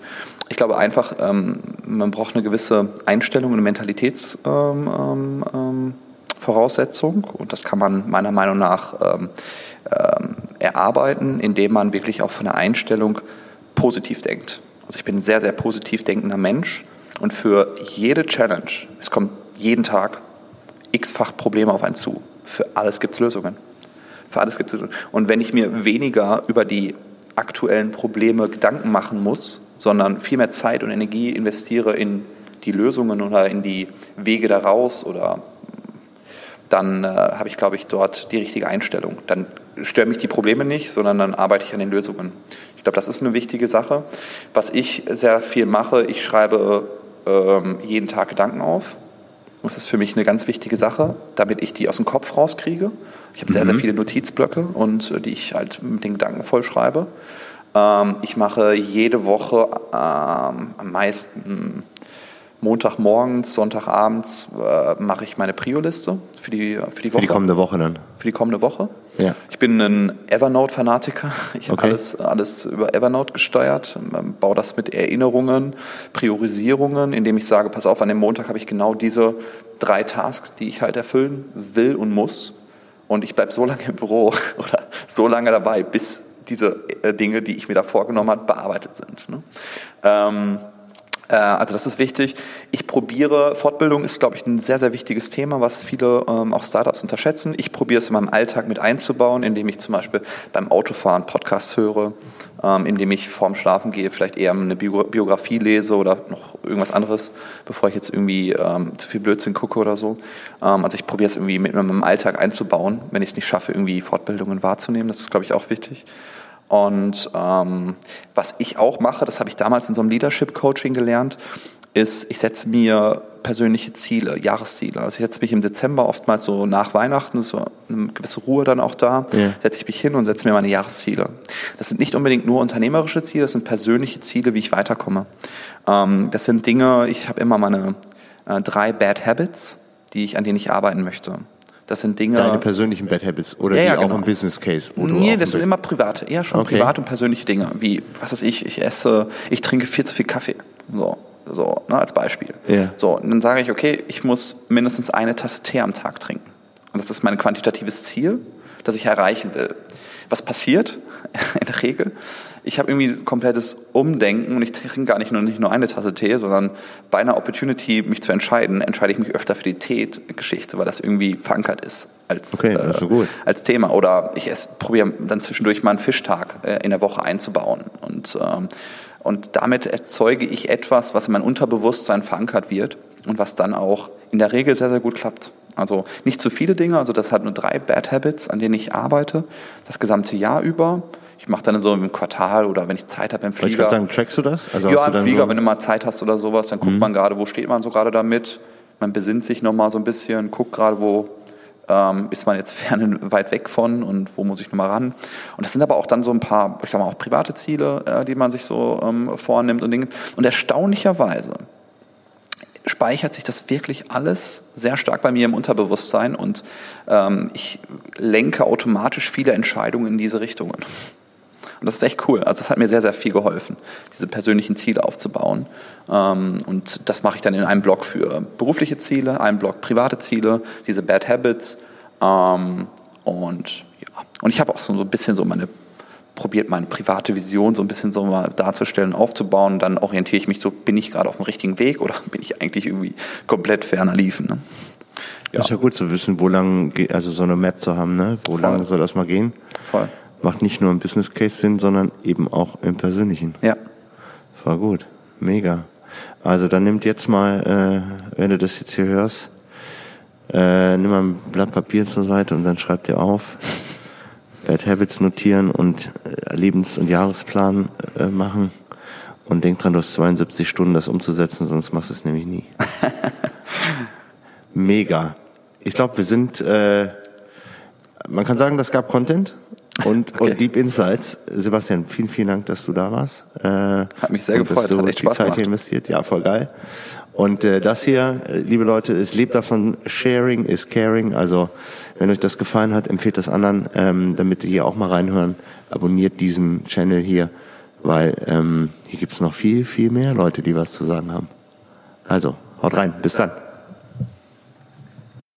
Ich glaube einfach, ähm, man braucht eine gewisse Einstellung, eine Mentalitätsvoraussetzung ähm, ähm, ähm und das kann man meiner Meinung nach ähm, ähm, erarbeiten, indem man wirklich auch von der Einstellung positiv denkt. Also ich bin ein sehr, sehr positiv denkender Mensch und für jede Challenge, es kommt jeden Tag x-fach Probleme auf einen zu. Für alles gibt es Lösungen. Für alles gibt es. Und wenn ich mir weniger über die aktuellen Probleme Gedanken machen muss, sondern viel mehr Zeit und Energie investiere in die Lösungen oder in die Wege daraus oder dann äh, habe ich, glaube ich, dort die richtige Einstellung. Dann stören mich die Probleme nicht, sondern dann arbeite ich an den Lösungen. Ich glaube, das ist eine wichtige Sache. Was ich sehr viel mache, ich schreibe ähm, jeden Tag Gedanken auf. Das ist für mich eine ganz wichtige Sache, damit ich die aus dem Kopf rauskriege. Ich habe sehr, mhm. sehr viele Notizblöcke und äh, die ich halt mit den Gedanken vollschreibe. Ähm, ich mache jede Woche ähm, am meisten Montagmorgens, Sonntagabends äh, mache ich meine Prio-Liste für die, für die Woche. Für die kommende Woche dann? Für die kommende Woche. Ja. Ich bin ein Evernote-Fanatiker. Ich habe okay. alles, alles über Evernote gesteuert, baue das mit Erinnerungen, Priorisierungen, indem ich sage, pass auf, an dem Montag habe ich genau diese drei Tasks, die ich halt erfüllen will und muss. Und ich bleibe so lange im Büro oder so lange dabei, bis diese äh, Dinge, die ich mir da vorgenommen habe, bearbeitet sind. Ne? Ähm, Äh, also das ist wichtig. Ich probiere, Fortbildung ist, glaube ich, ein sehr, sehr wichtiges Thema, was viele ähm, auch Startups unterschätzen. Ich probiere es in meinem Alltag mit einzubauen, indem ich zum Beispiel beim Autofahren Podcasts höre, ähm, indem ich vorm Schlafen gehe, vielleicht eher eine Biografie lese oder noch irgendwas anderes, bevor ich jetzt irgendwie ähm, zu viel Blödsinn gucke oder so. Ähm, also ich probiere es irgendwie mit meinem Alltag einzubauen, wenn ich es nicht schaffe, irgendwie Fortbildungen wahrzunehmen. Das ist, glaube ich, auch wichtig. Und ähm, was ich auch mache, das habe ich damals in so einem Leadership Coaching gelernt, ist, ich setze mir persönliche Ziele, Jahresziele. Also ich setze mich im Dezember oftmals so nach Weihnachten, so eine gewisse Ruhe dann auch da, ja. setze ich mich hin und setze mir meine Jahresziele. Das sind nicht unbedingt nur unternehmerische Ziele, das sind persönliche Ziele, wie ich weiterkomme. Ähm, das sind Dinge, ich habe immer meine äh, drei Bad Habits, die ich, an denen ich arbeiten möchte. Das sind Dinge. Deine persönlichen Bad Habits oder ja, ja, die genau. auch im Business Case? Wo nee, das sind immer private, eher schon okay. private und persönliche Dinge, wie, was weiß ich, ich esse, ich trinke viel zu viel Kaffee. So, so ne, als Beispiel. Ja. So, und dann sage ich, okay, ich muss mindestens eine Tasse Tee am Tag trinken. Und das ist mein quantitatives Ziel, das ich erreichen will. Was passiert in der Regel? Ich habe irgendwie komplettes Umdenken und ich trinke gar nicht nur, nicht nur eine Tasse Tee, sondern bei einer Opportunity, mich zu entscheiden, entscheide ich mich öfter für die Tee-Geschichte, weil das irgendwie verankert ist als, okay, äh, so als Thema. Oder ich probiere dann zwischendurch mal einen Fischtag äh, in der Woche einzubauen. Und, ähm, und damit erzeuge ich etwas, was in mein Unterbewusstsein verankert wird und was dann auch in der Regel sehr, sehr gut klappt. Also nicht zu viele Dinge, also das hat nur drei Bad Habits, an denen ich arbeite, das gesamte Jahr über ich mache dann so im Quartal oder wenn ich Zeit habe im Flieger. Ich würde sagen, trackst du das? Also ja, im Flieger, so wenn du mal Zeit hast oder sowas, dann guckt mhm. man gerade, wo steht man so gerade damit. Man besinnt sich nochmal so ein bisschen, guckt gerade, wo ähm, ist man jetzt fern weit weg von und wo muss ich nochmal ran. Und das sind aber auch dann so ein paar, ich sag mal, auch private Ziele, äh, die man sich so ähm, vornimmt und Dinge. Und erstaunlicherweise speichert sich das wirklich alles sehr stark bei mir im Unterbewusstsein und ähm, ich lenke automatisch viele Entscheidungen in diese Richtungen. Und das ist echt cool. Also das hat mir sehr, sehr viel geholfen, diese persönlichen Ziele aufzubauen. Ähm, und das mache ich dann in einem Blog für berufliche Ziele, einem Blog private Ziele, diese Bad Habits. Ähm, und ja, und ich habe auch so ein bisschen so meine probiert meine private Vision so ein bisschen so mal darzustellen, aufzubauen. Dann orientiere ich mich so, bin ich gerade auf dem richtigen Weg oder bin ich eigentlich irgendwie komplett ferner liefen. Ne? Ja. Ist ja gut zu wissen, wo lang, also so eine Map zu haben, ne? Wo Voll. lange soll das mal gehen? Voll macht nicht nur im Business Case Sinn, sondern eben auch im persönlichen. Ja. War gut. Mega. Also dann nimmt jetzt mal, äh, wenn du das jetzt hier hörst, äh, nimm mal ein Blatt Papier zur Seite und dann schreib dir auf, Bad Habits notieren und äh, Lebens- und Jahresplan äh, machen und denk dran, du hast 72 Stunden, das umzusetzen, sonst machst du es nämlich nie. Mega. Ich glaube, wir sind, äh, man kann sagen, das gab Content und, okay. und Deep Insights. Sebastian, vielen, vielen Dank, dass du da warst. Äh, Hat mich sehr gefreut. Dass du Hat echt die Spaß Zeit gemacht. hier investiert. Ja, voll geil. Und äh, das hier, äh, liebe Leute, es lebt davon, Sharing is Caring. Also wenn euch das gefallen hat, empfehlt das anderen, ähm, damit die hier auch mal reinhören. Abonniert diesen Channel hier, weil ähm, hier gibt's noch viel, viel mehr Leute, die was zu sagen haben. Also, haut rein. Bis dann.